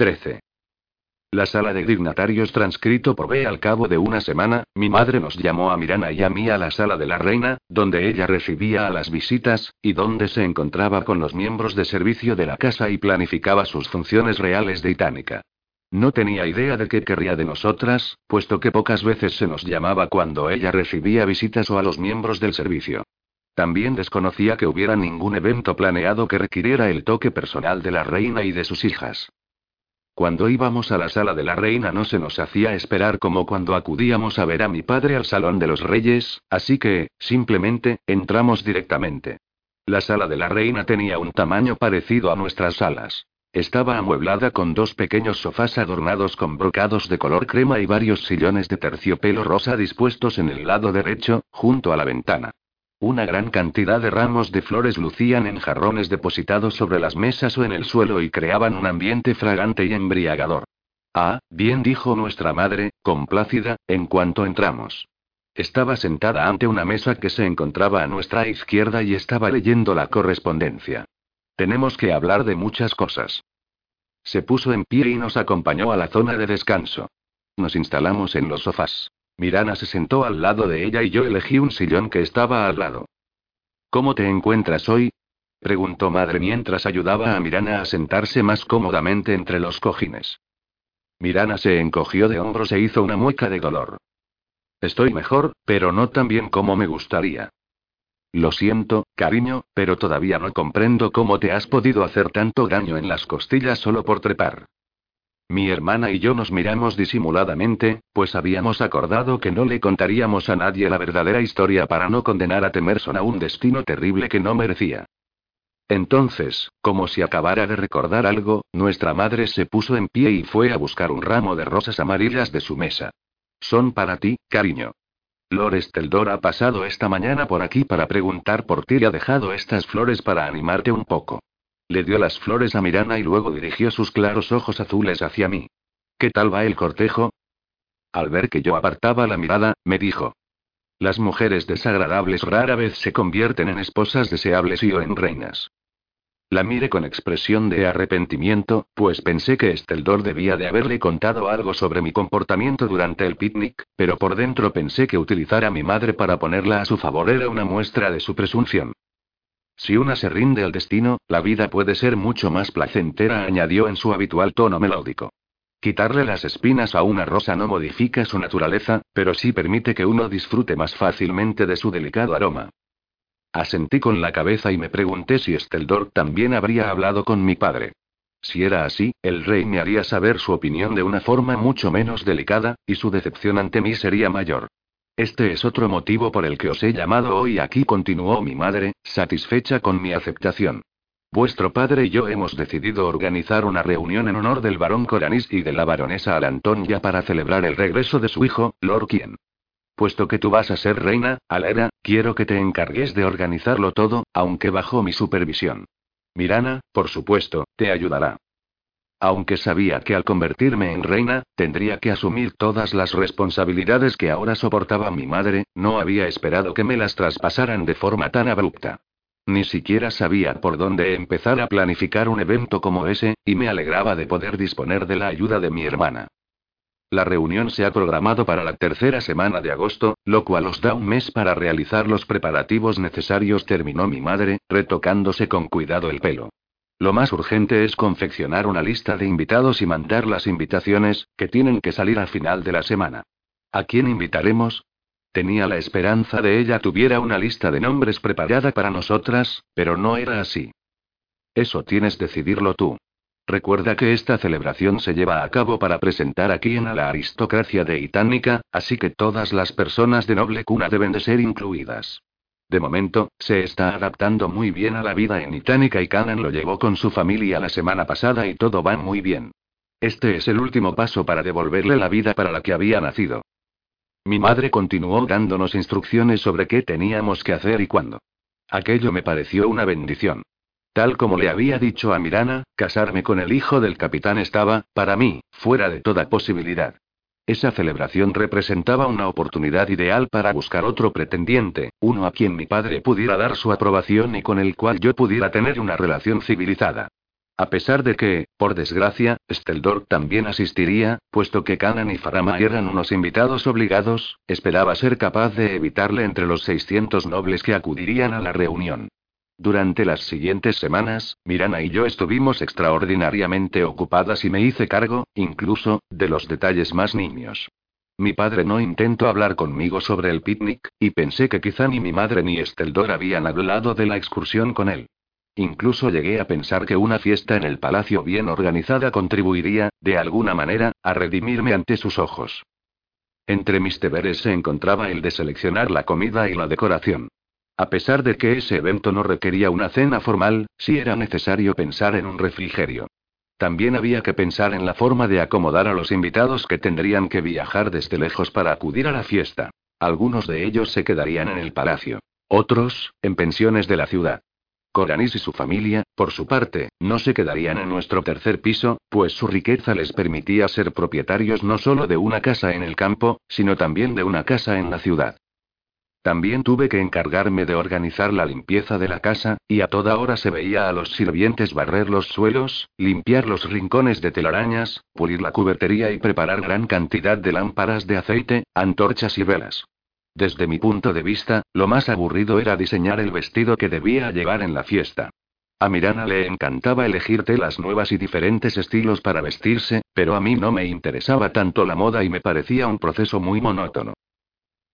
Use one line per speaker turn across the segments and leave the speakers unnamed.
13. La sala de dignatarios transcrito por B. Al cabo de una semana, mi madre nos llamó a Mirana y a mí a la sala de la reina, donde ella recibía a las visitas, y donde se encontraba con los miembros de servicio de la casa y planificaba sus funciones reales de Itánica. No tenía idea de qué querría de nosotras, puesto que pocas veces se nos llamaba cuando ella recibía visitas o a los miembros del servicio. También desconocía que hubiera ningún evento planeado que requiriera el toque personal de la reina y de sus hijas. Cuando íbamos a la sala de la reina no se nos hacía esperar como cuando acudíamos a ver a mi padre al salón de los reyes, así que, simplemente, entramos directamente. La sala de la reina tenía un tamaño parecido a nuestras salas. Estaba amueblada con dos pequeños sofás adornados con brocados de color crema y varios sillones de terciopelo rosa dispuestos en el lado derecho, junto a la ventana. Una gran cantidad de ramos de flores lucían en jarrones depositados sobre las mesas o en el suelo y creaban un ambiente fragante y embriagador. Ah, bien dijo nuestra madre, complácida, en cuanto entramos. Estaba sentada ante una mesa que se encontraba a nuestra izquierda y estaba leyendo la correspondencia. Tenemos que hablar de muchas cosas. Se puso en pie y nos acompañó a la zona de descanso. Nos instalamos en los sofás. Mirana se sentó al lado de ella y yo elegí un sillón que estaba al lado. ¿Cómo te encuentras hoy? preguntó madre mientras ayudaba a Mirana a sentarse más cómodamente entre los cojines. Mirana se encogió de hombros e hizo una mueca de dolor. Estoy mejor, pero no tan bien como me gustaría. Lo siento, cariño, pero todavía no comprendo cómo te has podido hacer tanto daño en las costillas solo por trepar. Mi hermana y yo nos miramos disimuladamente, pues habíamos acordado que no le contaríamos a nadie la verdadera historia para no condenar a Temerson a un destino terrible que no merecía. Entonces, como si acabara de recordar algo, nuestra madre se puso en pie y fue a buscar un ramo de rosas amarillas de su mesa. Son para ti, cariño. Lord Esteldor ha pasado esta mañana por aquí para preguntar por ti y ha dejado estas flores para animarte un poco. Le dio las flores a Mirana y luego dirigió sus claros ojos azules hacia mí. ¿Qué tal va el cortejo? Al ver que yo apartaba la mirada, me dijo. Las mujeres desagradables rara vez se convierten en esposas deseables y o en reinas. La miré con expresión de arrepentimiento, pues pensé que Esteldor debía de haberle contado algo sobre mi comportamiento durante el picnic, pero por dentro pensé que utilizar a mi madre para ponerla a su favor era una muestra de su presunción. Si una se rinde al destino, la vida puede ser mucho más placentera, añadió en su habitual tono melódico. Quitarle las espinas a una rosa no modifica su naturaleza, pero sí permite que uno disfrute más fácilmente de su delicado aroma. Asentí con la cabeza y me pregunté si Esteldor también habría hablado con mi padre. Si era así, el rey me haría saber su opinión de una forma mucho menos delicada, y su decepción ante mí sería mayor. Este es otro motivo por el que os he llamado hoy aquí, continuó mi madre, satisfecha con mi aceptación. Vuestro padre y yo hemos decidido organizar una reunión en honor del barón Coranis y de la baronesa Alantonia para celebrar el regreso de su hijo, Lord Quien. Puesto que tú vas a ser reina, Alera, quiero que te encargues de organizarlo todo, aunque bajo mi supervisión. Mirana, por supuesto, te ayudará. Aunque sabía que al convertirme en reina, tendría que asumir todas las responsabilidades que ahora soportaba mi madre, no había esperado que me las traspasaran de forma tan abrupta. Ni siquiera sabía por dónde empezar a planificar un evento como ese, y me alegraba de poder disponer de la ayuda de mi hermana. La reunión se ha programado para la tercera semana de agosto, lo cual os da un mes para realizar los preparativos necesarios, terminó mi madre, retocándose con cuidado el pelo. Lo más urgente es confeccionar una lista de invitados y mandar las invitaciones, que tienen que salir al final de la semana. ¿A quién invitaremos? Tenía la esperanza de ella tuviera una lista de nombres preparada para nosotras, pero no era así. Eso tienes decidirlo tú. Recuerda que esta celebración se lleva a cabo para presentar a quien a la aristocracia de Itánica, así que todas las personas de noble cuna deben de ser incluidas. De momento, se está adaptando muy bien a la vida en Itánica y Canan lo llevó con su familia la semana pasada y todo va muy bien. Este es el último paso para devolverle la vida para la que había nacido. Mi madre continuó dándonos instrucciones sobre qué teníamos que hacer y cuándo. Aquello me pareció una bendición. Tal como le había dicho a Mirana, casarme con el hijo del capitán estaba, para mí, fuera de toda posibilidad. Esa celebración representaba una oportunidad ideal para buscar otro pretendiente, uno a quien mi padre pudiera dar su aprobación y con el cual yo pudiera tener una relación civilizada. A pesar de que, por desgracia, Steldor también asistiría, puesto que Kanan y Farama eran unos invitados obligados, esperaba ser capaz de evitarle entre los 600 nobles que acudirían a la reunión. Durante las siguientes semanas, Mirana y yo estuvimos extraordinariamente ocupadas y me hice cargo, incluso, de los detalles más niños. Mi padre no intentó hablar conmigo sobre el picnic, y pensé que quizá ni mi madre ni Esteldor habían hablado de la excursión con él. Incluso llegué a pensar que una fiesta en el palacio bien organizada contribuiría, de alguna manera, a redimirme ante sus ojos. Entre mis deberes se encontraba el de seleccionar la comida y la decoración. A pesar de que ese evento no requería una cena formal, sí era necesario pensar en un refrigerio. También había que pensar en la forma de acomodar a los invitados que tendrían que viajar desde lejos para acudir a la fiesta. Algunos de ellos se quedarían en el palacio. Otros, en pensiones de la ciudad. Coranis y su familia, por su parte, no se quedarían en nuestro tercer piso, pues su riqueza les permitía ser propietarios no solo de una casa en el campo, sino también de una casa en la ciudad. También tuve que encargarme de organizar la limpieza de la casa, y a toda hora se veía a los sirvientes barrer los suelos, limpiar los rincones de telarañas, pulir la cubertería y preparar gran cantidad de lámparas de aceite, antorchas y velas. Desde mi punto de vista, lo más aburrido era diseñar el vestido que debía llevar en la fiesta. A Mirana le encantaba elegir telas nuevas y diferentes estilos para vestirse, pero a mí no me interesaba tanto la moda y me parecía un proceso muy monótono.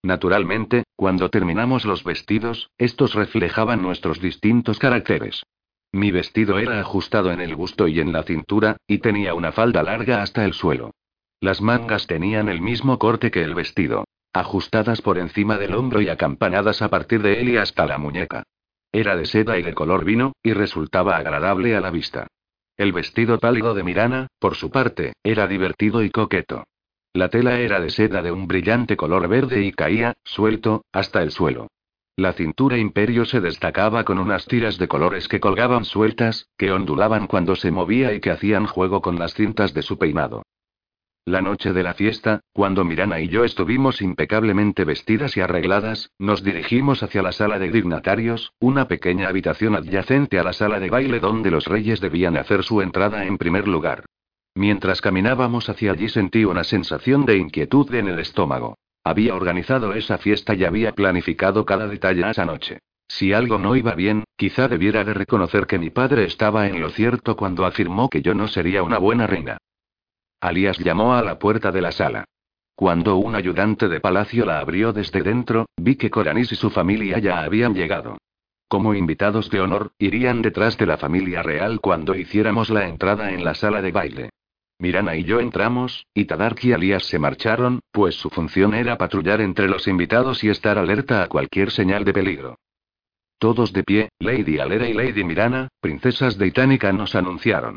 Naturalmente, cuando terminamos los vestidos, estos reflejaban nuestros distintos caracteres. Mi vestido era ajustado en el busto y en la cintura, y tenía una falda larga hasta el suelo. Las mangas tenían el mismo corte que el vestido, ajustadas por encima del hombro y acampanadas a partir de él y hasta la muñeca. Era de seda y de color vino, y resultaba agradable a la vista. El vestido pálido de Mirana, por su parte, era divertido y coqueto. La tela era de seda de un brillante color verde y caía, suelto, hasta el suelo. La cintura imperio se destacaba con unas tiras de colores que colgaban sueltas, que ondulaban cuando se movía y que hacían juego con las cintas de su peinado. La noche de la fiesta, cuando Mirana y yo estuvimos impecablemente vestidas y arregladas, nos dirigimos hacia la sala de dignatarios, una pequeña habitación adyacente a la sala de baile donde los reyes debían hacer su entrada en primer lugar. Mientras caminábamos hacia allí sentí una sensación de inquietud en el estómago. Había organizado esa fiesta y había planificado cada detalle esa noche. Si algo no iba bien, quizá debiera de reconocer que mi padre estaba en lo cierto cuando afirmó que yo no sería una buena reina. Alias llamó a la puerta de la sala. Cuando un ayudante de palacio la abrió desde dentro, vi que Coranis y su familia ya habían llegado. Como invitados de honor, irían detrás de la familia real cuando hiciéramos la entrada en la sala de baile. Mirana y yo entramos, y Tadark y Alias se marcharon, pues su función era patrullar entre los invitados y estar alerta a cualquier señal de peligro. Todos de pie, Lady Alera y Lady Mirana, princesas de Itánica, nos anunciaron.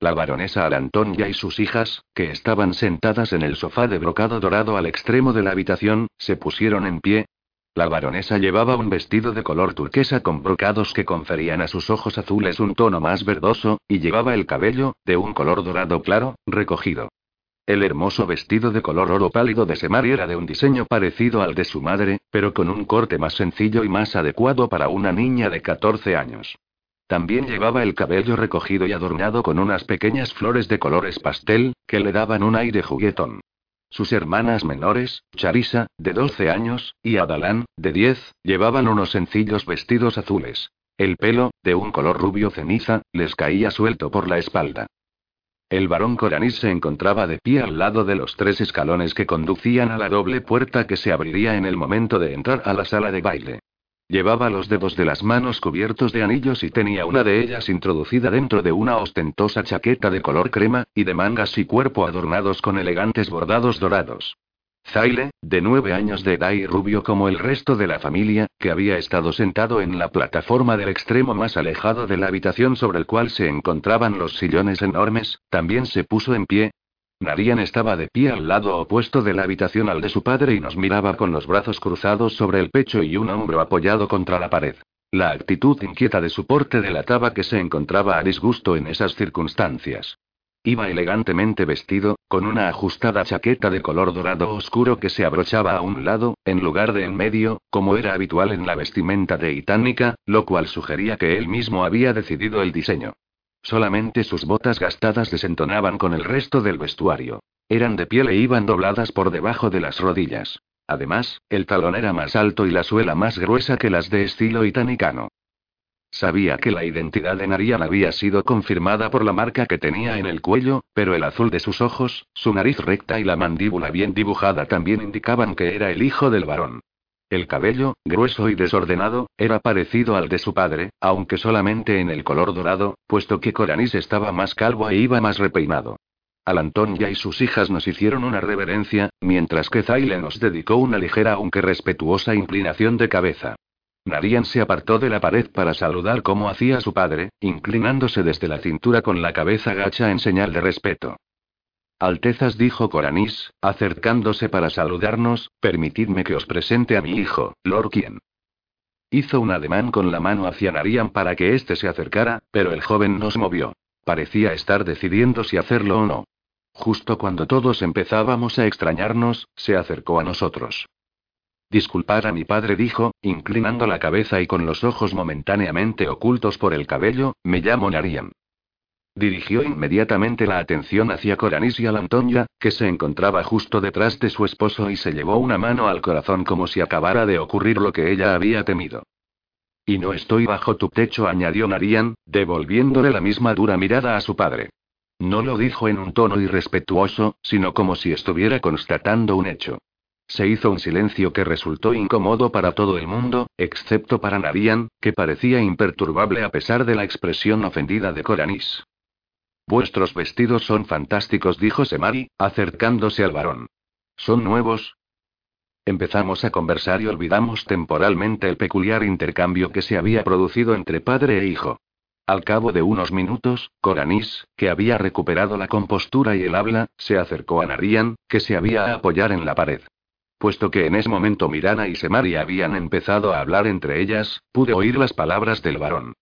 La baronesa Arantonia y sus hijas, que estaban sentadas en el sofá de brocado dorado al extremo de la habitación, se pusieron en pie, la baronesa llevaba un vestido de color turquesa con brocados que conferían a sus ojos azules un tono más verdoso, y llevaba el cabello, de un color dorado claro, recogido. El hermoso vestido de color oro pálido de Semari era de un diseño parecido al de su madre, pero con un corte más sencillo y más adecuado para una niña de 14 años. También llevaba el cabello recogido y adornado con unas pequeñas flores de colores pastel, que le daban un aire juguetón. Sus hermanas menores, Charisa, de 12 años, y Adalán, de 10, llevaban unos sencillos vestidos azules. El pelo, de un color rubio ceniza, les caía suelto por la espalda. El varón Coranis se encontraba de pie al lado de los tres escalones que conducían a la doble puerta que se abriría en el momento de entrar a la sala de baile. Llevaba los dedos de las manos cubiertos de anillos y tenía una de ellas introducida dentro de una ostentosa chaqueta de color crema, y de mangas y cuerpo adornados con elegantes bordados dorados. Zaile, de nueve años de edad y rubio como el resto de la familia, que había estado sentado en la plataforma del extremo más alejado de la habitación sobre el cual se encontraban los sillones enormes, también se puso en pie, Narian estaba de pie al lado opuesto de la habitación al de su padre y nos miraba con los brazos cruzados sobre el pecho y un hombro apoyado contra la pared. La actitud inquieta de su porte delataba que se encontraba a disgusto en esas circunstancias. Iba elegantemente vestido, con una ajustada chaqueta de color dorado oscuro que se abrochaba a un lado, en lugar de en medio, como era habitual en la vestimenta de Itánica, lo cual sugería que él mismo había decidido el diseño. Solamente sus botas gastadas desentonaban con el resto del vestuario. Eran de piel e iban dobladas por debajo de las rodillas. Además, el talón era más alto y la suela más gruesa que las de estilo itanicano. Sabía que la identidad de Narian había sido confirmada por la marca que tenía en el cuello, pero el azul de sus ojos, su nariz recta y la mandíbula bien dibujada también indicaban que era el hijo del varón. El cabello, grueso y desordenado, era parecido al de su padre, aunque solamente en el color dorado, puesto que Coranis estaba más calvo e iba más repeinado. Al Antonia y sus hijas nos hicieron una reverencia, mientras que Zayle nos dedicó una ligera aunque respetuosa inclinación de cabeza. Narian se apartó de la pared para saludar como hacía su padre, inclinándose desde la cintura con la cabeza gacha en señal de respeto. Altezas dijo Coranis, acercándose para saludarnos, permitidme que os presente a mi hijo, Lord Quien. Hizo un ademán con la mano hacia Narian para que éste se acercara, pero el joven no se movió. Parecía estar decidiendo si hacerlo o no. Justo cuando todos empezábamos a extrañarnos, se acercó a nosotros. Disculpar a mi padre dijo, inclinando la cabeza y con los ojos momentáneamente ocultos por el cabello, me llamo Narian. Dirigió inmediatamente la atención hacia Coranis y a la Antonia, que se encontraba justo detrás de su esposo y se llevó una mano al corazón como si acabara de ocurrir lo que ella había temido. Y no estoy bajo tu techo, añadió Narian, devolviéndole la misma dura mirada a su padre. No lo dijo en un tono irrespetuoso, sino como si estuviera constatando un hecho. Se hizo un silencio que resultó incómodo para todo el mundo, excepto para Narian, que parecía imperturbable a pesar de la expresión ofendida de Coranis. Vuestros vestidos son fantásticos, dijo Semari, acercándose al varón. ¿Son nuevos? Empezamos a conversar y olvidamos temporalmente el peculiar intercambio que se había producido entre padre e hijo. Al cabo de unos minutos, Coranis, que había recuperado la compostura y el habla, se acercó a Narian, que se había a apoyar en la pared. Puesto que en ese momento Mirana y Semari habían empezado a hablar entre ellas, pude oír las palabras del varón.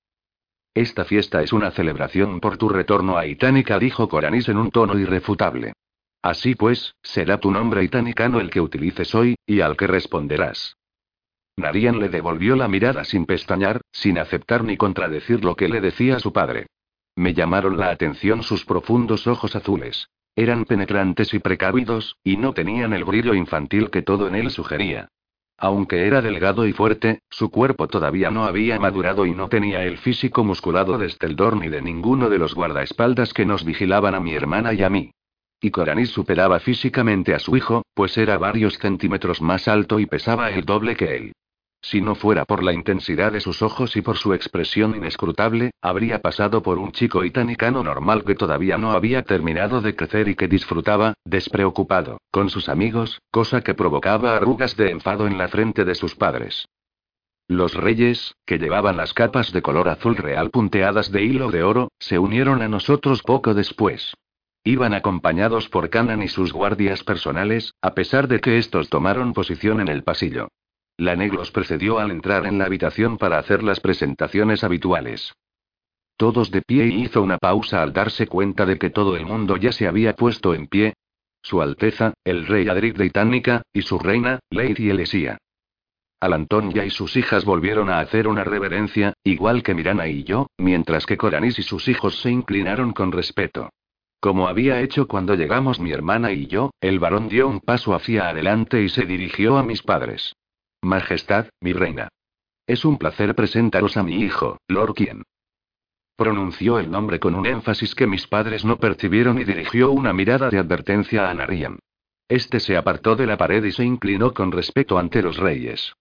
Esta fiesta es una celebración por tu retorno a Itánica, dijo Coranis en un tono irrefutable. Así pues, será tu nombre itanicano el que utilices hoy, y al que responderás. Narian le devolvió la mirada sin pestañear, sin aceptar ni contradecir lo que le decía su padre. Me llamaron la atención sus profundos ojos azules. Eran penetrantes y precavidos, y no tenían el brillo infantil que todo en él sugería. Aunque era delgado y fuerte, su cuerpo todavía no había madurado y no tenía el físico musculado de Steldor ni de ninguno de los guardaespaldas que nos vigilaban a mi hermana y a mí. Y Coranis superaba físicamente a su hijo, pues era varios centímetros más alto y pesaba el doble que él. Si no fuera por la intensidad de sus ojos y por su expresión inescrutable, habría pasado por un chico itanicano normal que todavía no había terminado de crecer y que disfrutaba, despreocupado, con sus amigos, cosa que provocaba arrugas de enfado en la frente de sus padres. Los reyes, que llevaban las capas de color azul real punteadas de hilo de oro, se unieron a nosotros poco después. Iban acompañados por Canan y sus guardias personales, a pesar de que estos tomaron posición en el pasillo. La los precedió al entrar en la habitación para hacer las presentaciones habituales. Todos de pie y hizo una pausa al darse cuenta de que todo el mundo ya se había puesto en pie. Su Alteza, el rey Adric de Itánica, y su reina, Lady Elesia. Al Antonia y sus hijas volvieron a hacer una reverencia, igual que Mirana y yo, mientras que Coranis y sus hijos se inclinaron con respeto. Como había hecho cuando llegamos mi hermana y yo, el varón dio un paso hacia adelante y se dirigió a mis padres. Majestad, mi reina. Es un placer presentaros a mi hijo, Lord Quien. Pronunció el nombre con un énfasis que mis padres no percibieron y dirigió una mirada de advertencia a Narian. Este se apartó de la pared y se inclinó con respeto ante los reyes.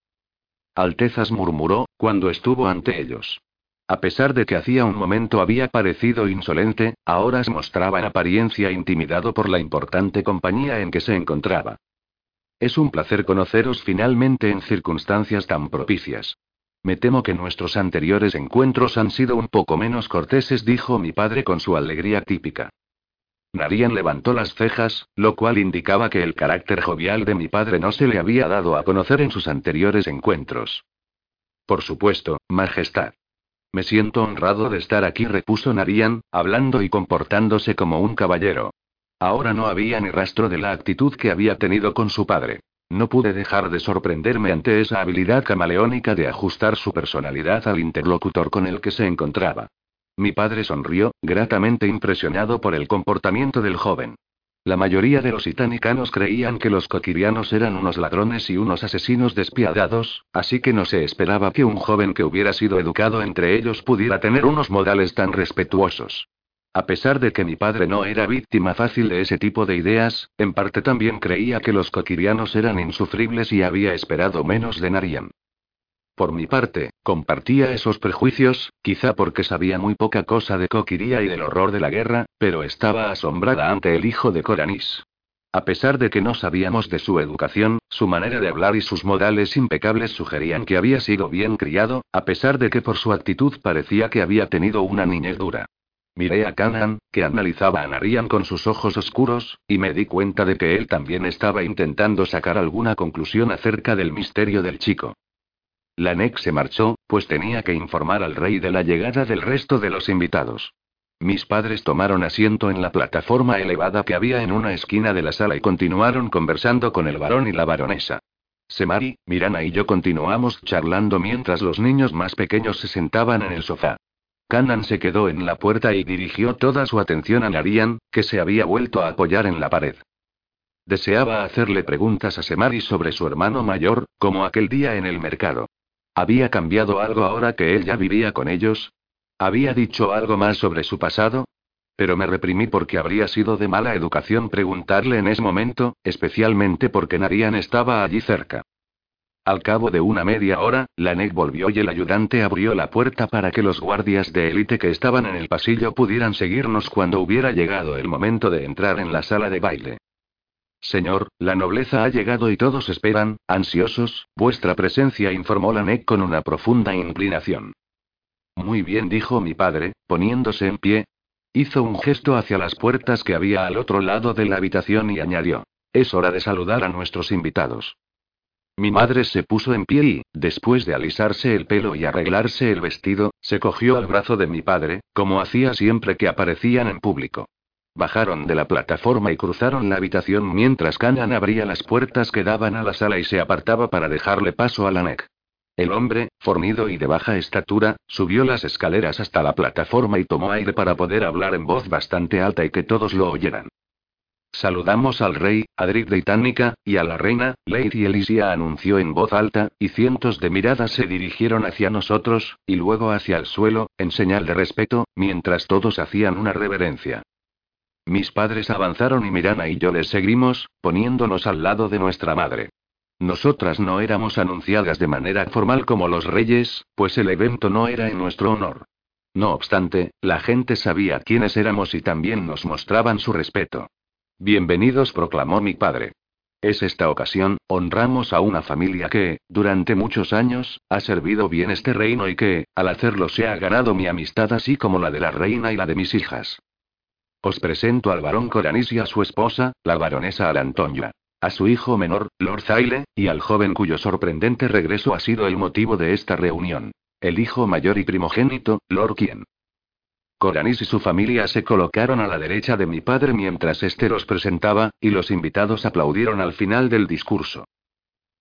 Altezas murmuró, cuando estuvo ante ellos. A pesar de que hacía un momento había parecido insolente, ahora se mostraba en apariencia intimidado por la importante compañía en que se encontraba. Es un placer conoceros finalmente en circunstancias tan propicias. Me temo que nuestros anteriores encuentros han sido un poco menos corteses, dijo mi padre con su alegría típica. Narian levantó las cejas, lo cual indicaba que el carácter jovial de mi padre no se le había dado a conocer en sus anteriores encuentros. Por supuesto, Majestad. Me siento honrado de estar aquí, repuso Narian, hablando y comportándose como un caballero. Ahora no había ni rastro de la actitud que había tenido con su padre. No pude dejar de sorprenderme ante esa habilidad camaleónica de ajustar su personalidad al interlocutor con el que se encontraba. Mi padre sonrió, gratamente impresionado por el comportamiento del joven. La mayoría de los itanicanos creían que los coquirianos eran unos ladrones y unos asesinos despiadados, así que no se esperaba que un joven que hubiera sido educado entre ellos pudiera tener unos modales tan respetuosos. A pesar de que mi padre no era víctima fácil de ese tipo de ideas, en parte también creía que los coquirianos eran insufribles y había esperado menos de Narian. Por mi parte, compartía esos prejuicios, quizá porque sabía muy poca cosa de Coquiría y del horror de la guerra, pero estaba asombrada ante el hijo de Coranis. A pesar de que no sabíamos de su educación, su manera de hablar y sus modales impecables sugerían que había sido bien criado, a pesar de que por su actitud parecía que había tenido una niñez dura. Miré a Canan, que analizaba a Narian con sus ojos oscuros, y me di cuenta de que él también estaba intentando sacar alguna conclusión acerca del misterio del chico. Lanek se marchó, pues tenía que informar al rey de la llegada del resto de los invitados. Mis padres tomaron asiento en la plataforma elevada que había en una esquina de la sala y continuaron conversando con el varón y la baronesa. Semari, Mirana y yo continuamos charlando mientras los niños más pequeños se sentaban en el sofá. Kanan se quedó en la puerta y dirigió toda su atención a Narian, que se había vuelto a apoyar en la pared. Deseaba hacerle preguntas a Semari sobre su hermano mayor, como aquel día en el mercado. ¿Había cambiado algo ahora que él ya vivía con ellos? ¿Había dicho algo más sobre su pasado? Pero me reprimí porque habría sido de mala educación preguntarle en ese momento, especialmente porque Narian estaba allí cerca. Al cabo de una media hora, Lanek volvió y el ayudante abrió la puerta para que los guardias de élite que estaban en el pasillo pudieran seguirnos cuando hubiera llegado el momento de entrar en la sala de baile. Señor, la nobleza ha llegado y todos esperan, ansiosos, vuestra presencia, informó Lanek con una profunda inclinación. Muy bien, dijo mi padre, poniéndose en pie. Hizo un gesto hacia las puertas que había al otro lado de la habitación y añadió: Es hora de saludar a nuestros invitados. Mi madre se puso en pie y, después de alisarse el pelo y arreglarse el vestido, se cogió al brazo de mi padre, como hacía siempre que aparecían en público. Bajaron de la plataforma y cruzaron la habitación mientras Canan abría las puertas que daban a la sala y se apartaba para dejarle paso a Lanek. El hombre, fornido y de baja estatura, subió las escaleras hasta la plataforma y tomó aire para poder hablar en voz bastante alta y que todos lo oyeran. Saludamos al rey, Adric Itánica, y a la reina, Lady Elysia anunció en voz alta, y cientos de miradas se dirigieron hacia nosotros, y luego hacia el suelo, en señal de respeto, mientras todos hacían una reverencia. Mis padres avanzaron y Mirana y yo les seguimos, poniéndonos al lado de nuestra madre. Nosotras no éramos anunciadas de manera formal como los reyes, pues el evento no era en nuestro honor. No obstante, la gente sabía quiénes éramos y también nos mostraban su respeto. Bienvenidos, proclamó mi padre. Es esta ocasión, honramos a una familia que, durante muchos años, ha servido bien este reino y que, al hacerlo, se ha ganado mi amistad así como la de la reina y la de mis hijas. Os presento al barón Coranis y a su esposa, la baronesa Alantonia. A su hijo menor, Lord Zaile, y al joven cuyo sorprendente regreso ha sido el motivo de esta reunión. El hijo mayor y primogénito, Lord Quien. Coranis y su familia se colocaron a la derecha de mi padre mientras éste los presentaba, y los invitados aplaudieron al final del discurso.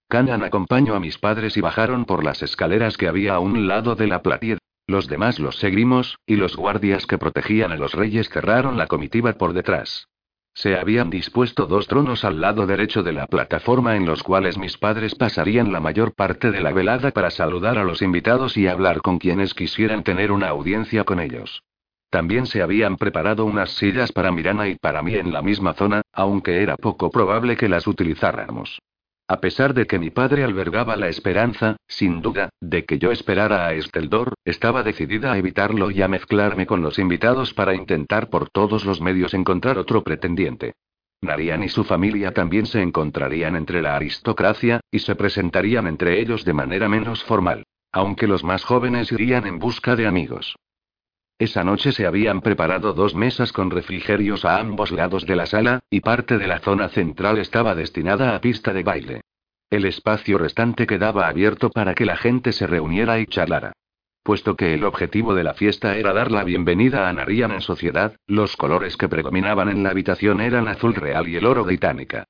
Canan acompañó a mis padres y bajaron por las escaleras que había a un lado de la platied. Los demás los seguimos, y los guardias que protegían a los reyes cerraron la comitiva por detrás. Se habían dispuesto dos tronos al lado derecho de la plataforma en los cuales mis padres pasarían la mayor parte de la velada para saludar a los invitados y hablar con quienes quisieran tener una audiencia con ellos. También se habían preparado unas sillas para Mirana y para mí en la misma zona, aunque era poco probable que las utilizáramos. A pesar de que mi padre albergaba la esperanza, sin duda, de que yo esperara a Esteldor, estaba decidida a evitarlo y a mezclarme con los invitados para intentar por todos los medios encontrar otro pretendiente. Narian y su familia también se encontrarían entre la aristocracia, y se presentarían entre ellos de manera menos formal. Aunque los más jóvenes irían en busca de amigos. Esa noche se habían preparado dos mesas con refrigerios a ambos lados de la sala, y parte de la zona central estaba destinada a pista de baile. El espacio restante quedaba abierto para que la gente se reuniera y charlara. Puesto que el objetivo de la fiesta era dar la bienvenida a Narian en sociedad, los colores que predominaban en la habitación eran azul real y el oro de Itánica.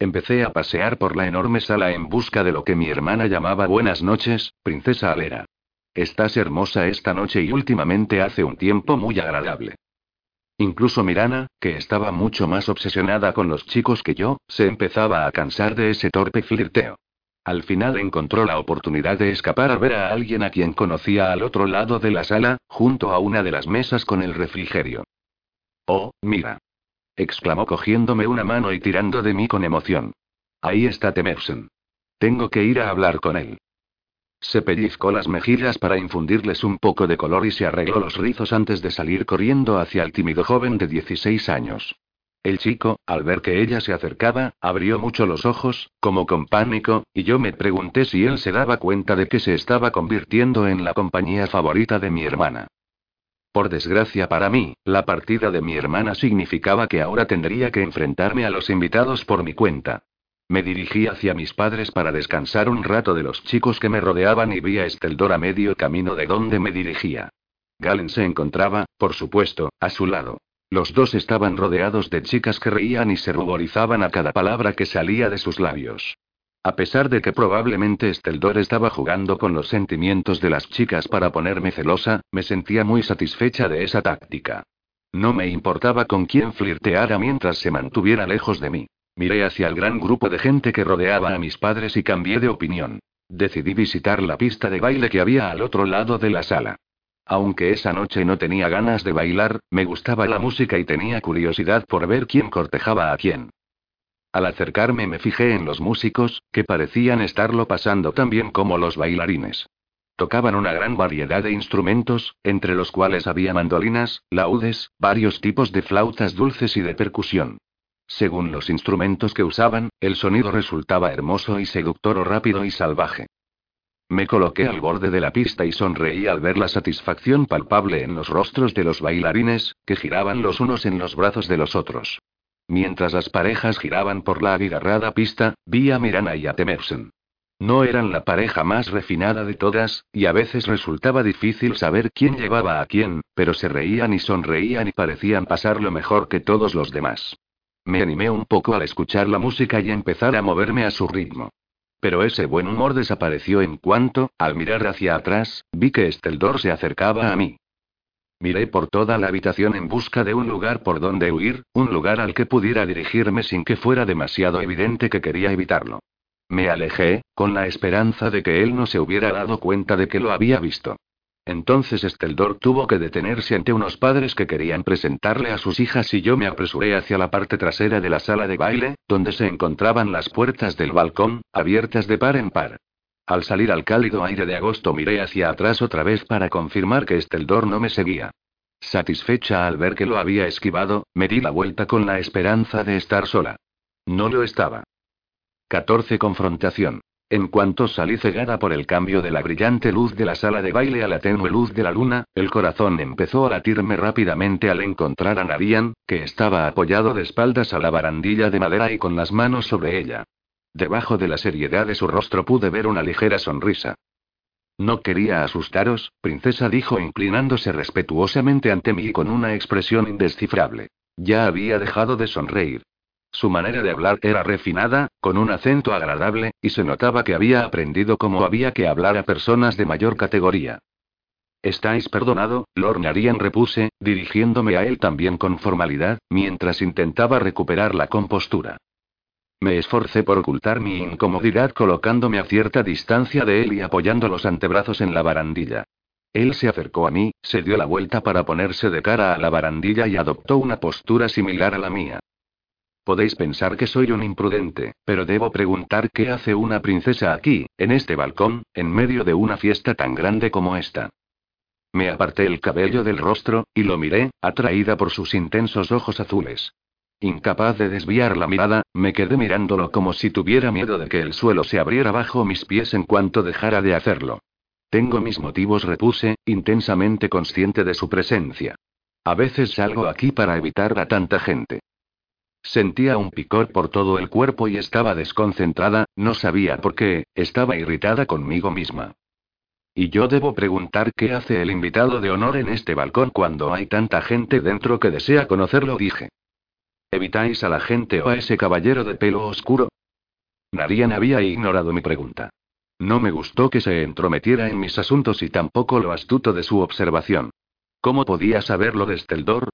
Empecé a pasear por la enorme sala en busca de lo que mi hermana llamaba buenas noches, princesa Alera. Estás hermosa esta noche y últimamente hace un tiempo muy agradable. Incluso Mirana, que estaba mucho más obsesionada con los chicos que yo, se empezaba a cansar de ese torpe flirteo. Al final encontró la oportunidad de escapar a ver a alguien a quien conocía al otro lado de la sala, junto a una de las mesas con el refrigerio. Oh, mira. exclamó cogiéndome una mano y tirando de mí con emoción. Ahí está Temerson. Tengo que ir a hablar con él. Se pellizcó las mejillas para infundirles un poco de color y se arregló los rizos antes de salir corriendo hacia el tímido joven de 16 años. El chico, al ver que ella se acercaba, abrió mucho los ojos, como con pánico, y yo me pregunté si él se daba cuenta de que se estaba convirtiendo en la compañía favorita de mi hermana. Por desgracia para mí, la partida de mi hermana significaba que ahora tendría que enfrentarme a los invitados por mi cuenta. Me dirigí hacia mis padres para descansar un rato de los chicos que me rodeaban y vi a Esteldor a medio camino de donde me dirigía. Galen se encontraba, por supuesto, a su lado. Los dos estaban rodeados de chicas que reían y se ruborizaban a cada palabra que salía de sus labios. A pesar de que probablemente Esteldor estaba jugando con los sentimientos de las chicas para ponerme celosa, me sentía muy satisfecha de esa táctica. No me importaba con quién flirteara mientras se mantuviera lejos de mí. Miré hacia el gran grupo de gente que rodeaba a mis padres y cambié de opinión. Decidí visitar la pista de baile que había al otro lado de la sala. Aunque esa noche no tenía ganas de bailar, me gustaba la música y tenía curiosidad por ver quién cortejaba a quién. Al acercarme me fijé en los músicos, que parecían estarlo pasando tan bien como los bailarines. Tocaban una gran variedad de instrumentos, entre los cuales había mandolinas, laudes, varios tipos de flautas dulces y de percusión. Según los instrumentos que usaban, el sonido resultaba hermoso y seductor o rápido y salvaje. Me coloqué al borde de la pista y sonreí al ver la satisfacción palpable en los rostros de los bailarines, que giraban los unos en los brazos de los otros. Mientras las parejas giraban por la abigarrada pista, vi a Mirana y a Temerson. No eran la pareja más refinada de todas, y a veces resultaba difícil saber quién llevaba a quién, pero se reían y sonreían y parecían pasarlo mejor que todos los demás. Me animé un poco al escuchar la música y empezar a moverme a su ritmo. Pero ese buen humor desapareció en cuanto, al mirar hacia atrás, vi que Esteldor se acercaba a mí. Miré por toda la habitación en busca de un lugar por donde huir, un lugar al que pudiera dirigirme sin que fuera demasiado evidente que quería evitarlo. Me alejé, con la esperanza de que él no se hubiera dado cuenta de que lo había visto. Entonces Esteldor tuvo que detenerse ante unos padres que querían presentarle a sus hijas y yo me apresuré hacia la parte trasera de la sala de baile, donde se encontraban las puertas del balcón, abiertas de par en par. Al salir al cálido aire de agosto miré hacia atrás otra vez para confirmar que Esteldor no me seguía. Satisfecha al ver que lo había esquivado, me di la vuelta con la esperanza de estar sola. No lo estaba. 14. Confrontación. En cuanto salí cegada por el cambio de la brillante luz de la sala de baile a la tenue luz de la luna, el corazón empezó a latirme rápidamente al encontrar a Narian, que estaba apoyado de espaldas a la barandilla de madera y con las manos sobre ella. Debajo de la seriedad de su rostro pude ver una ligera sonrisa. No quería asustaros, princesa dijo inclinándose respetuosamente ante mí con una expresión indescifrable. Ya había dejado de sonreír. Su manera de hablar era refinada, con un acento agradable, y se notaba que había aprendido cómo había que hablar a personas de mayor categoría. Estáis perdonado, Lord Narian repuse, dirigiéndome a él también con formalidad, mientras intentaba recuperar la compostura. Me esforcé por ocultar mi incomodidad colocándome a cierta distancia de él y apoyando los antebrazos en la barandilla. Él se acercó a mí, se dio la vuelta para ponerse de cara a la barandilla y adoptó una postura similar a la mía. Podéis pensar que soy un imprudente, pero debo preguntar qué hace una princesa aquí, en este balcón, en medio de una fiesta tan grande como esta. Me aparté el cabello del rostro, y lo miré, atraída por sus intensos ojos azules. Incapaz de desviar la mirada, me quedé mirándolo como si tuviera miedo de que el suelo se abriera bajo mis pies en cuanto dejara de hacerlo. Tengo mis motivos, repuse, intensamente consciente de su presencia. A veces salgo aquí para evitar a tanta gente. Sentía un picor por todo el cuerpo y estaba desconcentrada, no sabía por qué, estaba irritada conmigo misma. Y yo debo preguntar qué hace el invitado de honor en este balcón cuando hay tanta gente dentro que desea conocerlo, dije. ¿Evitáis a la gente o a ese caballero de pelo oscuro? Narian había ignorado mi pregunta. No me gustó que se entrometiera en mis asuntos y tampoco lo astuto de su observación. ¿Cómo podía saberlo de Steldor?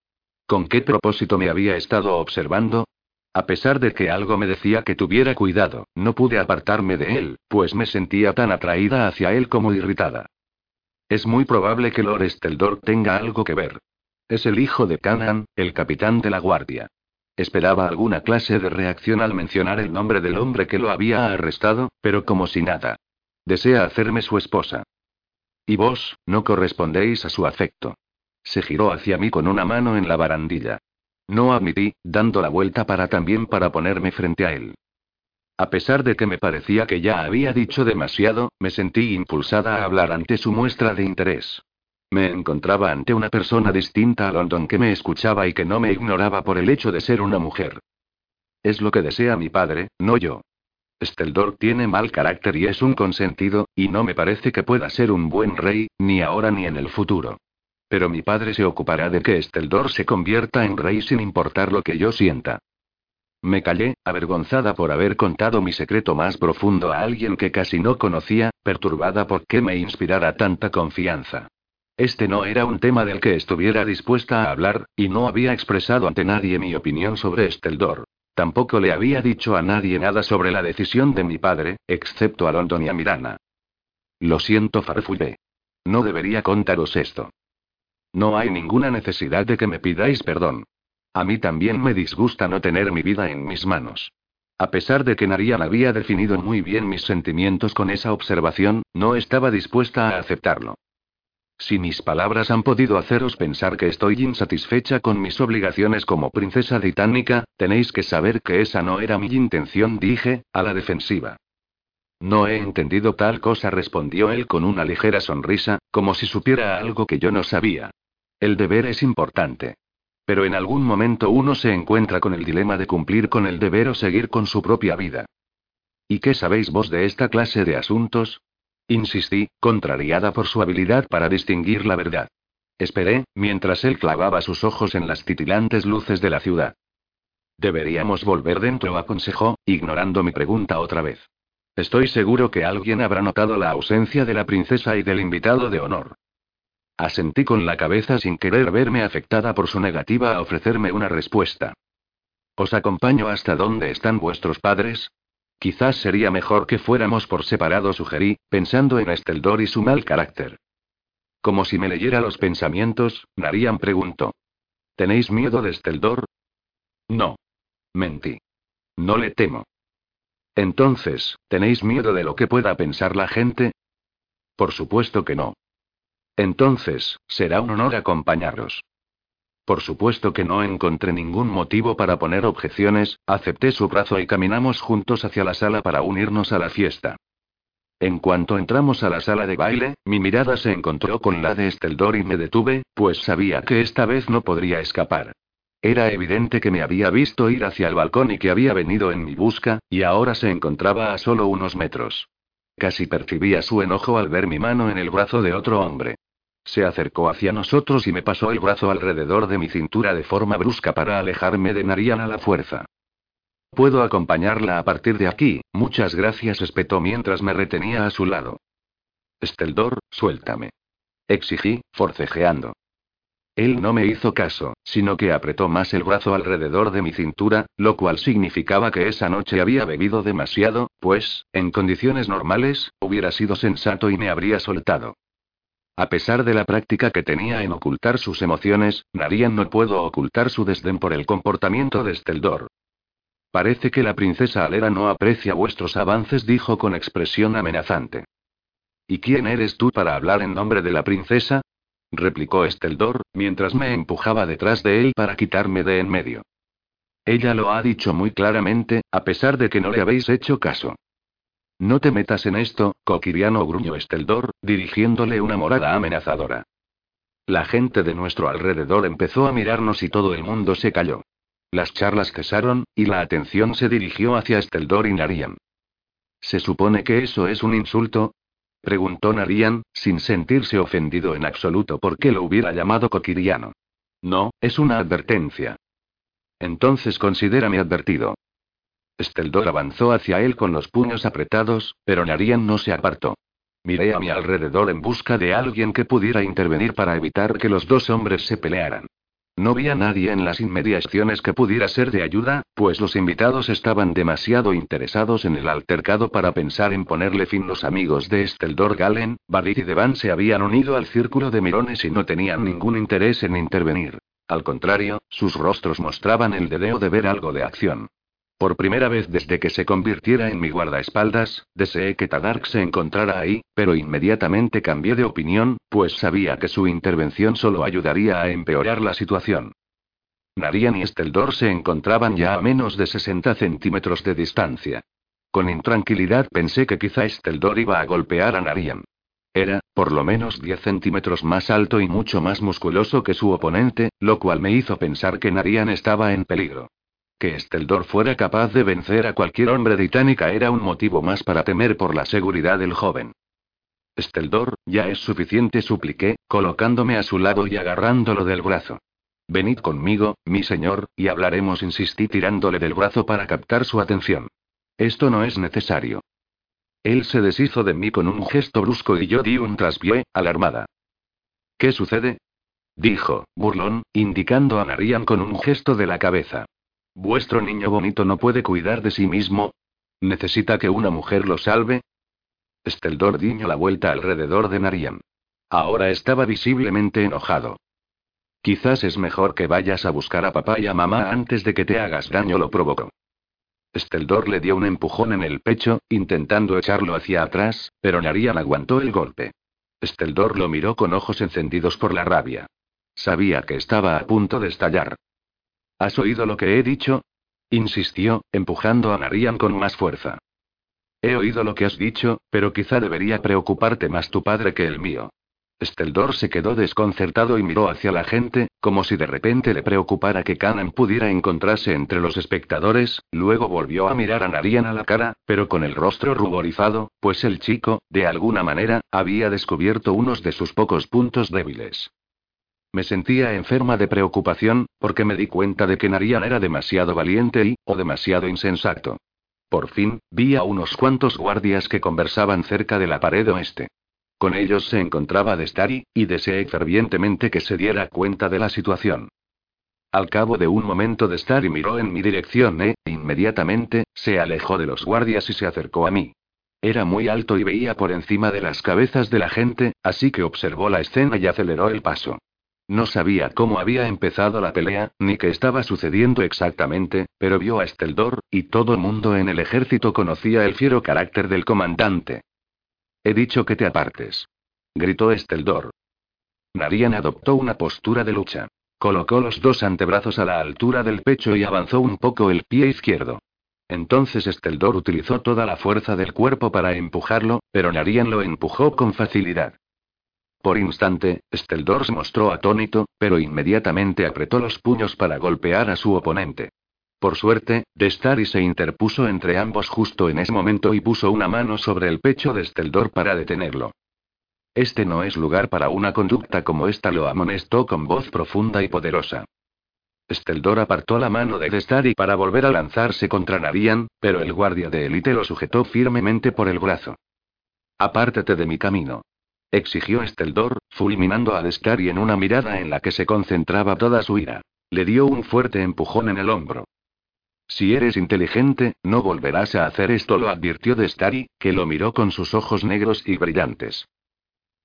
¿Con qué propósito me había estado observando? A pesar de que algo me decía que tuviera cuidado, no pude apartarme de él, pues me sentía tan atraída hacia él como irritada. Es muy probable que Lord Steldor tenga algo que ver. Es el hijo de Canaan, el capitán de la guardia. Esperaba alguna clase de reacción al mencionar el nombre del hombre que lo había arrestado, pero como si nada. Desea hacerme su esposa. Y vos, no correspondéis a su afecto. Se giró hacia mí con una mano en la barandilla. No admití, dando la vuelta para también para ponerme frente a él. A pesar de que me parecía que ya había dicho demasiado, me sentí impulsada a hablar ante su muestra de interés. Me encontraba ante una persona distinta a London que me escuchaba y que no me ignoraba por el hecho de ser una mujer. Es lo que desea mi padre, no yo. Steldor tiene mal carácter y es un consentido, y no me parece que pueda ser un buen rey, ni ahora ni en el futuro. Pero mi padre se ocupará de que Steldor se convierta en rey sin importar lo que yo sienta. Me callé, avergonzada por haber contado mi secreto más profundo a alguien que casi no conocía, perturbada por qué me inspirara tanta confianza. Este no era un tema del que estuviera dispuesta a hablar, y no había expresado ante nadie mi opinión sobre Steldor. Tampoco le había dicho a nadie nada sobre la decisión de mi padre, excepto a London y a Mirana. Lo siento, farfullé. No debería contaros esto. No hay ninguna necesidad de que me pidáis perdón. A mí también me disgusta no tener mi vida en mis manos. A pesar de que Narian había definido muy bien mis sentimientos con esa observación, no estaba dispuesta a aceptarlo. Si mis palabras han podido haceros pensar que estoy insatisfecha con mis obligaciones como princesa titánica, tenéis que saber que esa no era mi intención, dije, a la defensiva. No he entendido tal cosa, respondió él con una ligera sonrisa, como si supiera algo que yo no sabía. El deber es importante. Pero en algún momento uno se encuentra con el dilema de cumplir con el deber o seguir con su propia vida. ¿Y qué sabéis vos de esta clase de asuntos? Insistí, contrariada por su habilidad para distinguir la verdad. Esperé, mientras él clavaba sus ojos en las titilantes luces de la ciudad. Deberíamos volver dentro, aconsejó, ignorando mi pregunta otra vez. Estoy seguro que alguien habrá notado la ausencia de la princesa y del invitado de honor. Asentí con la cabeza sin querer verme afectada por su negativa a ofrecerme una respuesta. ¿Os acompaño hasta dónde están vuestros padres? Quizás sería mejor que fuéramos por separado, sugerí, pensando en Esteldor y su mal carácter. Como si me leyera los pensamientos, Narian preguntó. ¿Tenéis miedo de Esteldor? No. Mentí. No le temo. Entonces, ¿tenéis miedo de lo que pueda pensar la gente? Por supuesto que no. Entonces, será un honor acompañaros. Por supuesto que no encontré ningún motivo para poner objeciones, acepté su brazo y caminamos juntos hacia la sala para unirnos a la fiesta. En cuanto entramos a la sala de baile, mi mirada se encontró con la de Esteldor y me detuve, pues sabía que esta vez no podría escapar. Era evidente que me había visto ir hacia el balcón y que había venido en mi busca, y ahora se encontraba a solo unos metros. Casi percibía su enojo al ver mi mano en el brazo de otro hombre. Se acercó hacia nosotros y me pasó el brazo alrededor de mi cintura de forma brusca para alejarme de Narian a la fuerza. Puedo acompañarla a partir de aquí, muchas gracias, espetó mientras me retenía a su lado. Esteldor, suéltame. Exigí, forcejeando. Él no me hizo caso, sino que apretó más el brazo alrededor de mi cintura, lo cual significaba que esa noche había bebido demasiado, pues, en condiciones normales, hubiera sido sensato y me habría soltado. A pesar de la práctica que tenía en ocultar sus emociones, Narian no puedo ocultar su desdén por el comportamiento de Steldor. Parece que la princesa Alera no aprecia vuestros avances, dijo con expresión amenazante. ¿Y quién eres tú para hablar en nombre de la princesa? replicó Steldor, mientras me empujaba detrás de él para quitarme de en medio. Ella lo ha dicho muy claramente, a pesar de que no le habéis hecho caso. No te metas en esto, Coquiriano gruñó Esteldor, dirigiéndole una morada amenazadora. La gente de nuestro alrededor empezó a mirarnos y todo el mundo se calló. Las charlas cesaron, y la atención se dirigió hacia Esteldor y Narian. ¿Se supone que eso es un insulto? preguntó Narian, sin sentirse ofendido en absoluto porque lo hubiera llamado Coquiriano. No, es una advertencia. Entonces considérame advertido. Esteldor avanzó hacia él con los puños apretados, pero Narian no se apartó. Miré a mi alrededor en busca de alguien que pudiera intervenir para evitar que los dos hombres se pelearan. No vi a nadie en las inmediaciones que pudiera ser de ayuda, pues los invitados estaban demasiado interesados en el altercado para pensar en ponerle fin. Los amigos de Esteldor Galen, Barit y Devan se habían unido al círculo de mirones y no tenían ningún interés en intervenir. Al contrario, sus rostros mostraban el dedeo de ver algo de acción. Por primera vez desde que se convirtiera en mi guardaespaldas, deseé que Tadark se encontrara ahí, pero inmediatamente cambié de opinión, pues sabía que su intervención solo ayudaría a empeorar la situación. Narian y Esteldor se encontraban ya a menos de 60 centímetros de distancia. Con intranquilidad pensé que quizá Esteldor iba a golpear a Narian. Era, por lo menos 10 centímetros más alto y mucho más musculoso que su oponente, lo cual me hizo pensar que Narian estaba en peligro. Que Esteldor fuera capaz de vencer a cualquier hombre titánica era un motivo más para temer por la seguridad del joven. Esteldor, ya es suficiente, supliqué, colocándome a su lado y agarrándolo del brazo. Venid conmigo, mi señor, y hablaremos, insistí tirándole del brazo para captar su atención. Esto no es necesario. Él se deshizo de mí con un gesto brusco y yo di un traspié, alarmada. ¿Qué sucede? dijo, burlón, indicando a Narian con un gesto de la cabeza. ¿Vuestro niño bonito no puede cuidar de sí mismo? ¿Necesita que una mujer lo salve? Esteldor diño la vuelta alrededor de Narian. Ahora estaba visiblemente enojado. Quizás es mejor que vayas a buscar a papá y a mamá antes de que te hagas daño, lo provocó. Esteldor le dio un empujón en el pecho, intentando echarlo hacia atrás, pero Narian aguantó el golpe. Esteldor lo miró con ojos encendidos por la rabia. Sabía que estaba a punto de estallar. ¿Has oído lo que he dicho? insistió, empujando a Narian con más fuerza. He oído lo que has dicho, pero quizá debería preocuparte más tu padre que el mío. Esteldor se quedó desconcertado y miró hacia la gente, como si de repente le preocupara que Canan pudiera encontrarse entre los espectadores, luego volvió a mirar a Narian a la cara, pero con el rostro ruborizado, pues el chico, de alguna manera, había descubierto unos de sus pocos puntos débiles. Me sentía enferma de preocupación, porque me di cuenta de que Narian era demasiado valiente y, o demasiado insensato. Por fin, vi a unos cuantos guardias que conversaban cerca de la pared oeste. Con ellos se encontraba Destari, y deseé fervientemente que se diera cuenta de la situación. Al cabo de un momento Destari miró en mi dirección e, inmediatamente, se alejó de los guardias y se acercó a mí. Era muy alto y veía por encima de las cabezas de la gente, así que observó la escena y aceleró el paso. No sabía cómo había empezado la pelea, ni qué estaba sucediendo exactamente, pero vio a Esteldor, y todo el mundo en el ejército conocía el fiero carácter del comandante. He dicho que te apartes. Gritó Esteldor. Narian adoptó una postura de lucha. Colocó los dos antebrazos a la altura del pecho y avanzó un poco el pie izquierdo. Entonces Esteldor utilizó toda la fuerza del cuerpo para empujarlo, pero Narian lo empujó con facilidad. Por instante, Steldor se mostró atónito, pero inmediatamente apretó los puños para golpear a su oponente. Por suerte, Destari se interpuso entre ambos justo en ese momento y puso una mano sobre el pecho de Steldor para detenerlo. Este no es lugar para una conducta como esta, lo amonestó con voz profunda y poderosa. Steldor apartó la mano de Destari para volver a lanzarse contra Narian, pero el guardia de élite lo sujetó firmemente por el brazo. Apártate de mi camino exigió Esteldor, fulminando a Destari en una mirada en la que se concentraba toda su ira. Le dio un fuerte empujón en el hombro. Si eres inteligente, no volverás a hacer esto, lo advirtió Destari, que lo miró con sus ojos negros y brillantes.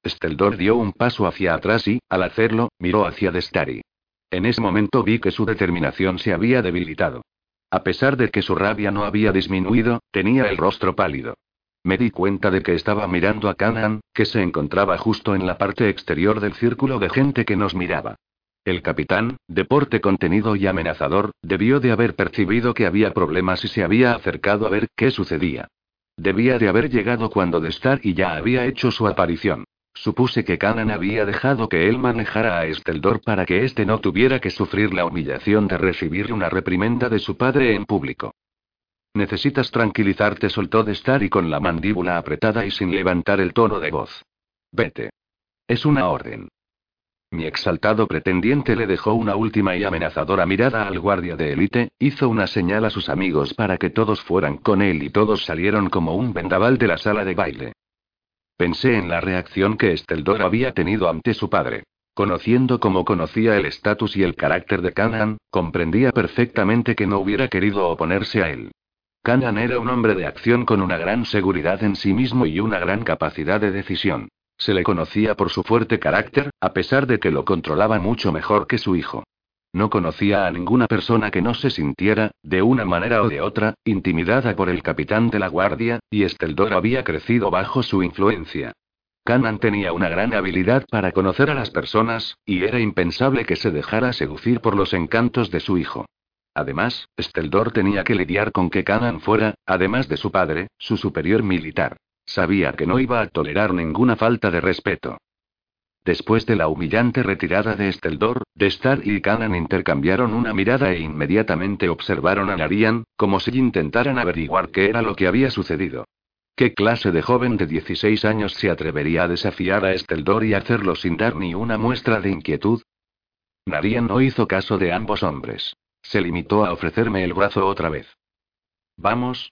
Esteldor dio un paso hacia atrás y, al hacerlo, miró hacia Destari. En ese momento vi que su determinación se había debilitado. A pesar de que su rabia no había disminuido, tenía el rostro pálido. Me di cuenta de que estaba mirando a Canaan, que se encontraba justo en la parte exterior del círculo de gente que nos miraba. El capitán, de porte contenido y amenazador, debió de haber percibido que había problemas y se había acercado a ver qué sucedía. Debía de haber llegado cuando Destar y ya había hecho su aparición. Supuse que Canan había dejado que él manejara a Esteldor para que éste no tuviera que sufrir la humillación de recibir una reprimenda de su padre en público. Necesitas tranquilizarte, soltó de estar y con la mandíbula apretada y sin levantar el tono de voz. Vete. Es una orden. Mi exaltado pretendiente le dejó una última y amenazadora mirada al guardia de élite, hizo una señal a sus amigos para que todos fueran con él y todos salieron como un vendaval de la sala de baile. Pensé en la reacción que Esteldor había tenido ante su padre. Conociendo como conocía el estatus y el carácter de Canaan, comprendía perfectamente que no hubiera querido oponerse a él. Canaan era un hombre de acción con una gran seguridad en sí mismo y una gran capacidad de decisión. Se le conocía por su fuerte carácter, a pesar de que lo controlaba mucho mejor que su hijo. No conocía a ninguna persona que no se sintiera, de una manera o de otra, intimidada por el capitán de la guardia, y Esteldor había crecido bajo su influencia. Canan tenía una gran habilidad para conocer a las personas, y era impensable que se dejara seducir por los encantos de su hijo. Además, Esteldor tenía que lidiar con que Canan fuera, además de su padre, su superior militar. Sabía que no iba a tolerar ninguna falta de respeto. Después de la humillante retirada de Esteldor, Destar y Canan intercambiaron una mirada e inmediatamente observaron a Narian, como si intentaran averiguar qué era lo que había sucedido. ¿Qué clase de joven de 16 años se atrevería a desafiar a Esteldor y hacerlo sin dar ni una muestra de inquietud? Narian no hizo caso de ambos hombres. Se limitó a ofrecerme el brazo otra vez. Vamos,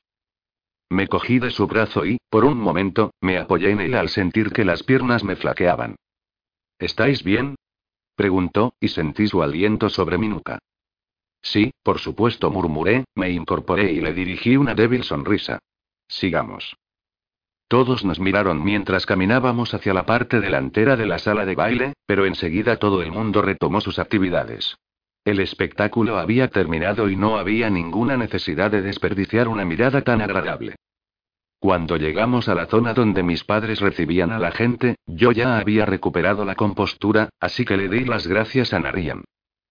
me cogí de su brazo y, por un momento, me apoyé en él al sentir que las piernas me flaqueaban. ¿Estáis bien? preguntó, y sentí su aliento sobre mi nuca. Sí, por supuesto, murmuré, me incorporé y le dirigí una débil sonrisa. Sigamos. Todos nos miraron mientras caminábamos hacia la parte delantera de la sala de baile, pero enseguida todo el mundo retomó sus actividades. El espectáculo había terminado y no había ninguna necesidad de desperdiciar una mirada tan agradable. Cuando llegamos a la zona donde mis padres recibían a la gente, yo ya había recuperado la compostura, así que le di las gracias a Narian.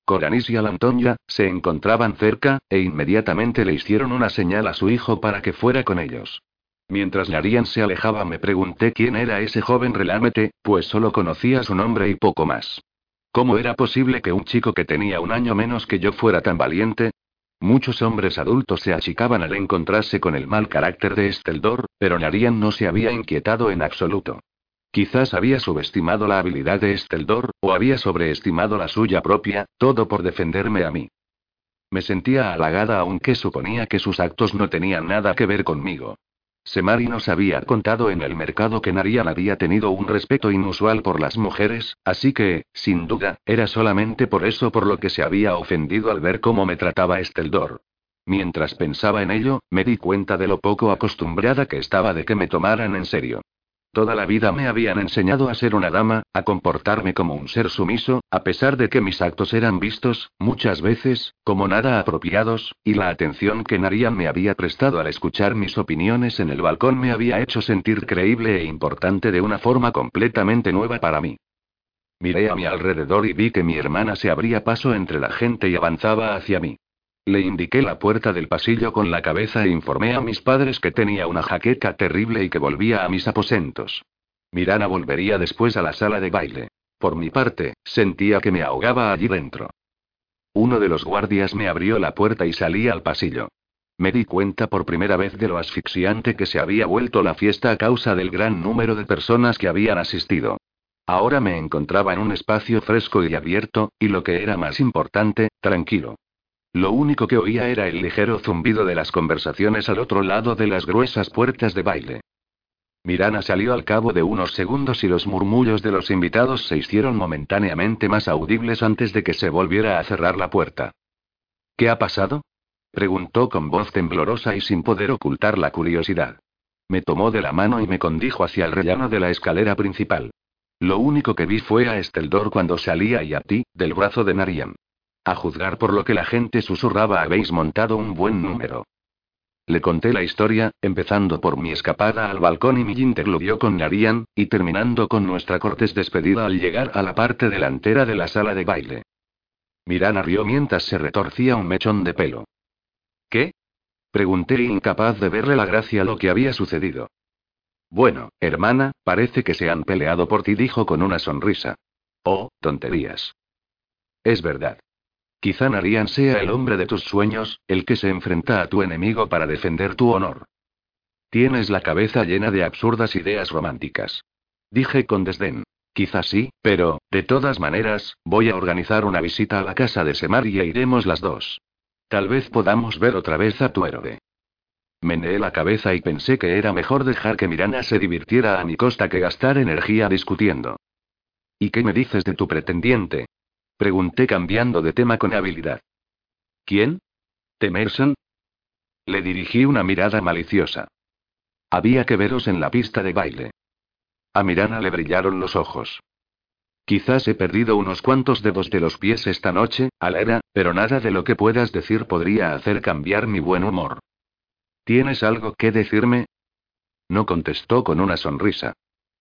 Coranis y Alantonia se encontraban cerca, e inmediatamente le hicieron una señal a su hijo para que fuera con ellos. Mientras Narian se alejaba me pregunté quién era ese joven relámete, pues solo conocía su nombre y poco más. ¿Cómo era posible que un chico que tenía un año menos que yo fuera tan valiente? Muchos hombres adultos se achicaban al encontrarse con el mal carácter de Esteldor, pero Narian no se había inquietado en absoluto. Quizás había subestimado la habilidad de Esteldor, o había sobreestimado la suya propia, todo por defenderme a mí. Me sentía halagada aunque suponía que sus actos no tenían nada que ver conmigo. Semari nos había contado en el mercado que Narian había tenido un respeto inusual por las mujeres, así que, sin duda, era solamente por eso por lo que se había ofendido al ver cómo me trataba Esteldor. Mientras pensaba en ello, me di cuenta de lo poco acostumbrada que estaba de que me tomaran en serio. Toda la vida me habían enseñado a ser una dama, a comportarme como un ser sumiso, a pesar de que mis actos eran vistos, muchas veces, como nada apropiados, y la atención que Narian me había prestado al escuchar mis opiniones en el balcón me había hecho sentir creíble e importante de una forma completamente nueva para mí. Miré a mi alrededor y vi que mi hermana se abría paso entre la gente y avanzaba hacia mí. Le indiqué la puerta del pasillo con la cabeza e informé a mis padres que tenía una jaqueca terrible y que volvía a mis aposentos. Mirana volvería después a la sala de baile. Por mi parte, sentía que me ahogaba allí dentro. Uno de los guardias me abrió la puerta y salí al pasillo. Me di cuenta por primera vez de lo asfixiante que se había vuelto la fiesta a causa del gran número de personas que habían asistido. Ahora me encontraba en un espacio fresco y abierto, y lo que era más importante, tranquilo. Lo único que oía era el ligero zumbido de las conversaciones al otro lado de las gruesas puertas de baile. Mirana salió al cabo de unos segundos y los murmullos de los invitados se hicieron momentáneamente más audibles antes de que se volviera a cerrar la puerta. ¿Qué ha pasado? preguntó con voz temblorosa y sin poder ocultar la curiosidad. Me tomó de la mano y me condijo hacia el rellano de la escalera principal. Lo único que vi fue a Esteldor cuando salía y a ti, del brazo de Narian. A juzgar por lo que la gente susurraba, habéis montado un buen número. Le conté la historia, empezando por mi escapada al balcón y mi interludio con Narian, y terminando con nuestra cortés despedida al llegar a la parte delantera de la sala de baile. Mirana rió mientras se retorcía un mechón de pelo. ¿Qué? Pregunté incapaz de verle la gracia lo que había sucedido. Bueno, hermana, parece que se han peleado por ti, dijo con una sonrisa. Oh, tonterías. Es verdad. Quizá Narian sea el hombre de tus sueños, el que se enfrenta a tu enemigo para defender tu honor. Tienes la cabeza llena de absurdas ideas románticas. Dije con desdén. Quizás sí, pero, de todas maneras, voy a organizar una visita a la casa de Semar y iremos las dos. Tal vez podamos ver otra vez a tu héroe. Meneé la cabeza y pensé que era mejor dejar que Mirana se divirtiera a mi costa que gastar energía discutiendo. ¿Y qué me dices de tu pretendiente? Pregunté cambiando de tema con habilidad. ¿Quién? ¿Temerson? Le dirigí una mirada maliciosa. Había que veros en la pista de baile. A Mirana le brillaron los ojos. Quizás he perdido unos cuantos dedos de los pies esta noche, Alera, pero nada de lo que puedas decir podría hacer cambiar mi buen humor. ¿Tienes algo que decirme? No contestó con una sonrisa.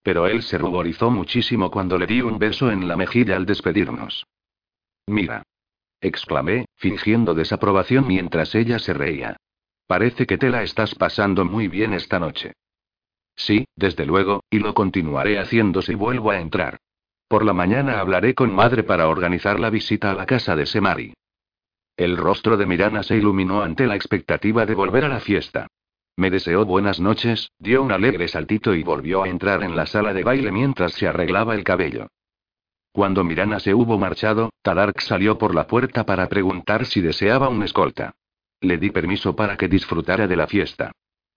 Pero él se ruborizó muchísimo cuando le di un beso en la mejilla al despedirnos. Mira. exclamé, fingiendo desaprobación mientras ella se reía. Parece que te la estás pasando muy bien esta noche. Sí, desde luego, y lo continuaré haciendo si vuelvo a entrar. Por la mañana hablaré con madre para organizar la visita a la casa de Semari. El rostro de Mirana se iluminó ante la expectativa de volver a la fiesta. Me deseó buenas noches, dio un alegre saltito y volvió a entrar en la sala de baile mientras se arreglaba el cabello. Cuando Mirana se hubo marchado, Tadark salió por la puerta para preguntar si deseaba un escolta. Le di permiso para que disfrutara de la fiesta.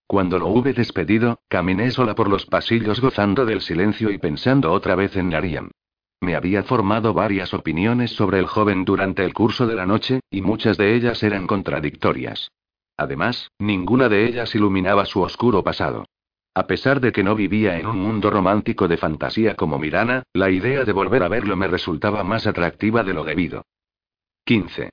Cuando lo hube despedido, caminé sola por los pasillos gozando del silencio y pensando otra vez en Nariam. Me había formado varias opiniones sobre el joven durante el curso de la noche, y muchas de ellas eran contradictorias. Además, ninguna de ellas iluminaba su oscuro pasado. A pesar de que no vivía en un mundo romántico de fantasía como Mirana, la idea de volver a verlo me resultaba más atractiva de lo debido. 15.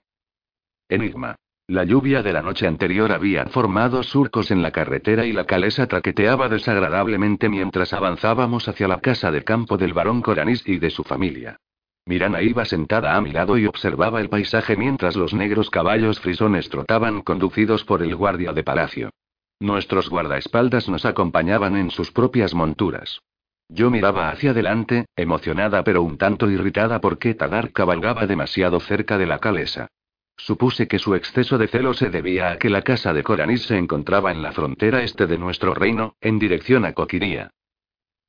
Enigma. La lluvia de la noche anterior había formado surcos en la carretera y la calesa traqueteaba desagradablemente mientras avanzábamos hacia la casa de campo del barón Coranis y de su familia. Mirana iba sentada a mi lado y observaba el paisaje mientras los negros caballos frisones trotaban conducidos por el guardia de palacio. Nuestros guardaespaldas nos acompañaban en sus propias monturas. Yo miraba hacia adelante, emocionada pero un tanto irritada porque Tadar cabalgaba demasiado cerca de la calesa. Supuse que su exceso de celo se debía a que la casa de Coranis se encontraba en la frontera este de nuestro reino, en dirección a Coquiría.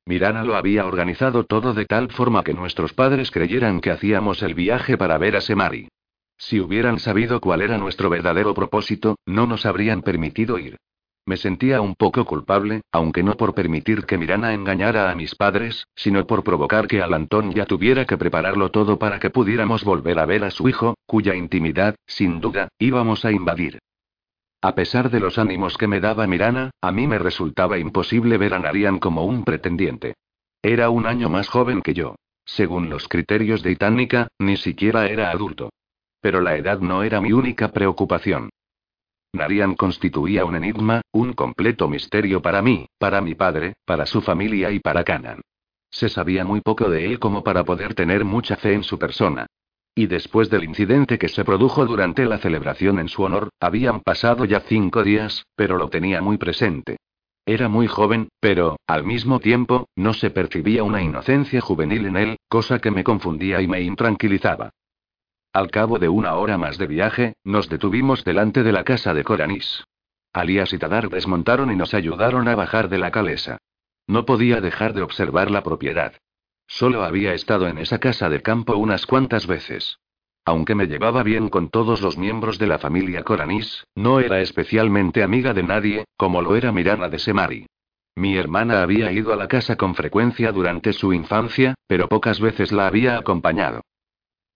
Mirana lo había organizado todo de tal forma que nuestros padres creyeran que hacíamos el viaje para ver a Semari. Si hubieran sabido cuál era nuestro verdadero propósito, no nos habrían permitido ir. Me sentía un poco culpable, aunque no por permitir que Mirana engañara a mis padres, sino por provocar que Alantón ya tuviera que prepararlo todo para que pudiéramos volver a ver a su hijo, cuya intimidad, sin duda, íbamos a invadir. A pesar de los ánimos que me daba Mirana, a mí me resultaba imposible ver a Narian como un pretendiente. Era un año más joven que yo. Según los criterios de Itánica, ni siquiera era adulto. Pero la edad no era mi única preocupación. Narian constituía un enigma, un completo misterio para mí, para mi padre, para su familia y para Canan. Se sabía muy poco de él como para poder tener mucha fe en su persona. Y después del incidente que se produjo durante la celebración en su honor, habían pasado ya cinco días, pero lo tenía muy presente. Era muy joven, pero, al mismo tiempo, no se percibía una inocencia juvenil en él, cosa que me confundía y me intranquilizaba. Al cabo de una hora más de viaje, nos detuvimos delante de la casa de Coranis. Alias y Tadar desmontaron y nos ayudaron a bajar de la calesa. No podía dejar de observar la propiedad. Solo había estado en esa casa de campo unas cuantas veces. Aunque me llevaba bien con todos los miembros de la familia Coranis, no era especialmente amiga de nadie, como lo era Mirana de Semari. Mi hermana había ido a la casa con frecuencia durante su infancia, pero pocas veces la había acompañado.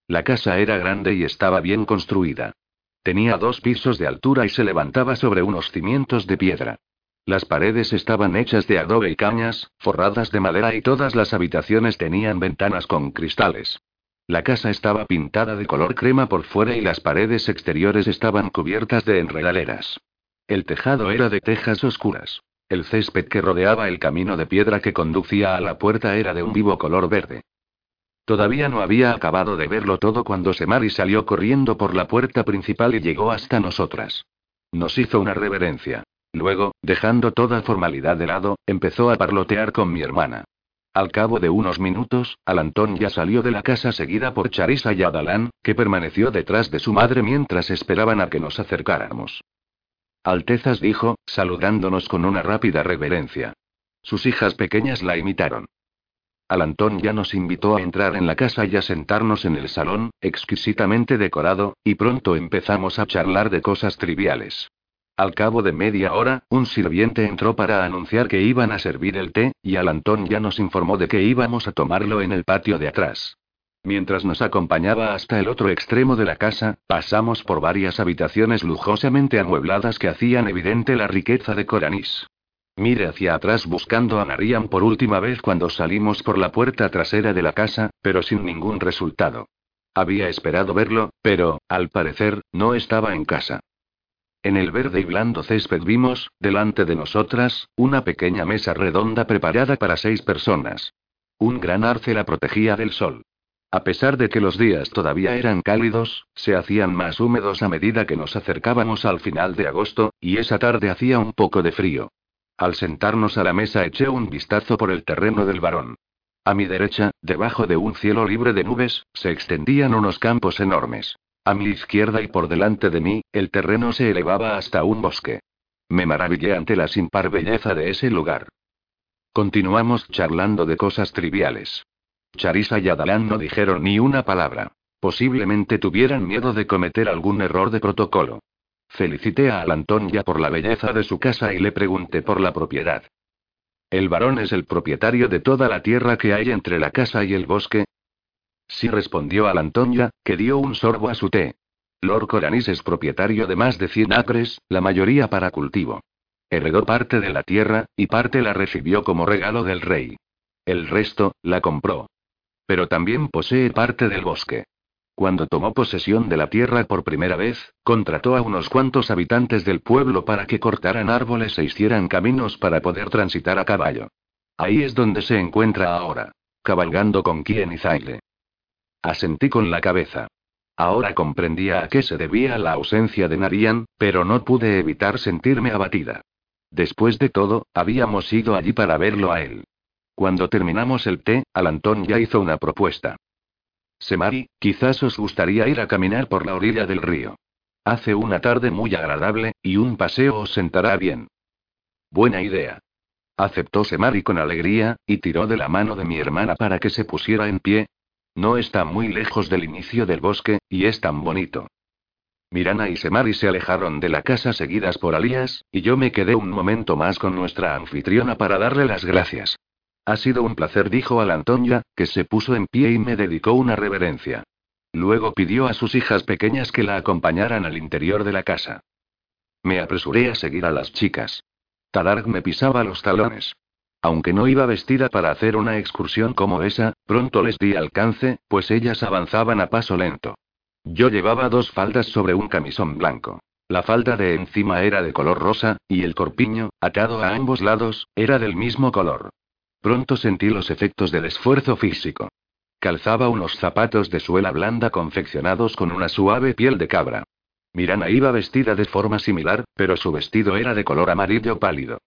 La casa era grande y estaba bien construida. Tenía dos pisos de altura y se levantaba sobre unos cimientos de piedra. Las paredes estaban hechas de adobe y cañas, forradas de madera y todas las habitaciones tenían ventanas con cristales. La casa estaba pintada de color crema por fuera y las paredes exteriores estaban cubiertas de enredaleras. El tejado era de tejas oscuras. El césped que rodeaba el camino de piedra que conducía a la puerta era de un vivo color verde. Todavía no había acabado de verlo todo cuando Semari salió corriendo por la puerta principal y llegó hasta nosotras. Nos hizo una reverencia. Luego, dejando toda formalidad de lado, empezó a parlotear con mi hermana. Al cabo de unos minutos, Alantón ya salió de la casa seguida por Charisa y Adalán, que permaneció detrás de su madre mientras esperaban a que nos acercáramos. Altezas dijo, saludándonos con una rápida reverencia. Sus hijas pequeñas la imitaron. Alantón ya nos invitó a entrar en la casa y a sentarnos en el salón, exquisitamente decorado, y pronto empezamos a charlar de cosas triviales. Al cabo de media hora, un sirviente entró para anunciar que iban a servir el té, y Alantón ya nos informó de que íbamos a tomarlo en el patio de atrás. Mientras nos acompañaba hasta el otro extremo de la casa, pasamos por varias habitaciones lujosamente amuebladas que hacían evidente la riqueza de Coranís. Mire hacia atrás buscando a Mariam por última vez cuando salimos por la puerta trasera de la casa, pero sin ningún resultado. Había esperado verlo, pero, al parecer, no estaba en casa. En el verde y blando césped vimos, delante de nosotras, una pequeña mesa redonda preparada para seis personas. Un gran arce la protegía del sol. A pesar de que los días todavía eran cálidos, se hacían más húmedos a medida que nos acercábamos al final de agosto, y esa tarde hacía un poco de frío. Al sentarnos a la mesa eché un vistazo por el terreno del varón. A mi derecha, debajo de un cielo libre de nubes, se extendían unos campos enormes. A mi izquierda y por delante de mí, el terreno se elevaba hasta un bosque. Me maravillé ante la sin par belleza de ese lugar. Continuamos charlando de cosas triviales. Charisa y Adalán no dijeron ni una palabra. Posiblemente tuvieran miedo de cometer algún error de protocolo. Felicité a Alantón ya por la belleza de su casa y le pregunté por la propiedad. ¿El varón es el propietario de toda la tierra que hay entre la casa y el bosque? Sí respondió Alantonia, que dio un sorbo a su té. Lord Coranis es propietario de más de 100 acres, la mayoría para cultivo. Heredó parte de la tierra, y parte la recibió como regalo del rey. El resto, la compró pero también posee parte del bosque. Cuando tomó posesión de la tierra por primera vez, contrató a unos cuantos habitantes del pueblo para que cortaran árboles e hicieran caminos para poder transitar a caballo. Ahí es donde se encuentra ahora, cabalgando con quien y Zaile. Asentí con la cabeza. Ahora comprendía a qué se debía la ausencia de Narian, pero no pude evitar sentirme abatida. Después de todo, habíamos ido allí para verlo a él. Cuando terminamos el té, Alantón ya hizo una propuesta. Semari, quizás os gustaría ir a caminar por la orilla del río. Hace una tarde muy agradable, y un paseo os sentará bien. Buena idea. Aceptó Semari con alegría, y tiró de la mano de mi hermana para que se pusiera en pie. No está muy lejos del inicio del bosque, y es tan bonito. Mirana y Semari se alejaron de la casa seguidas por Alías, y yo me quedé un momento más con nuestra anfitriona para darle las gracias. Ha sido un placer, dijo a la Antonia, que se puso en pie y me dedicó una reverencia. Luego pidió a sus hijas pequeñas que la acompañaran al interior de la casa. Me apresuré a seguir a las chicas. Tadarg me pisaba los talones. Aunque no iba vestida para hacer una excursión como esa, pronto les di alcance, pues ellas avanzaban a paso lento. Yo llevaba dos faldas sobre un camisón blanco. La falda de encima era de color rosa, y el corpiño, atado a ambos lados, era del mismo color. Pronto sentí los efectos del esfuerzo físico. Calzaba unos zapatos de suela blanda confeccionados con una suave piel de cabra. Mirana iba vestida de forma similar, pero su vestido era de color amarillo pálido.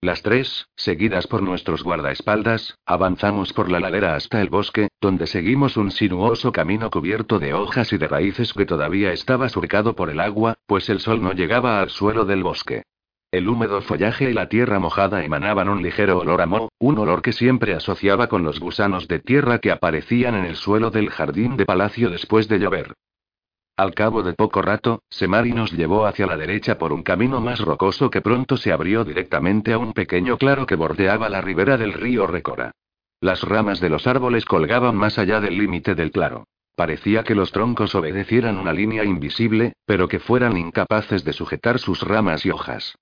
Las tres, seguidas por nuestros guardaespaldas, avanzamos por la ladera hasta el bosque, donde seguimos un sinuoso camino cubierto de hojas y de raíces que todavía estaba surcado por el agua, pues el sol no llegaba al suelo del bosque. El húmedo follaje y la tierra mojada emanaban un ligero olor a moho, un olor que siempre asociaba con los gusanos de tierra que aparecían en el suelo del jardín de palacio después de llover. Al cabo de poco rato, Semari nos llevó hacia la derecha por un camino más rocoso que pronto se abrió directamente a un pequeño claro que bordeaba la ribera del río Recora. Las ramas de los árboles colgaban más allá del límite del claro. Parecía que los troncos obedecieran una línea invisible, pero que fueran incapaces de sujetar sus ramas y hojas.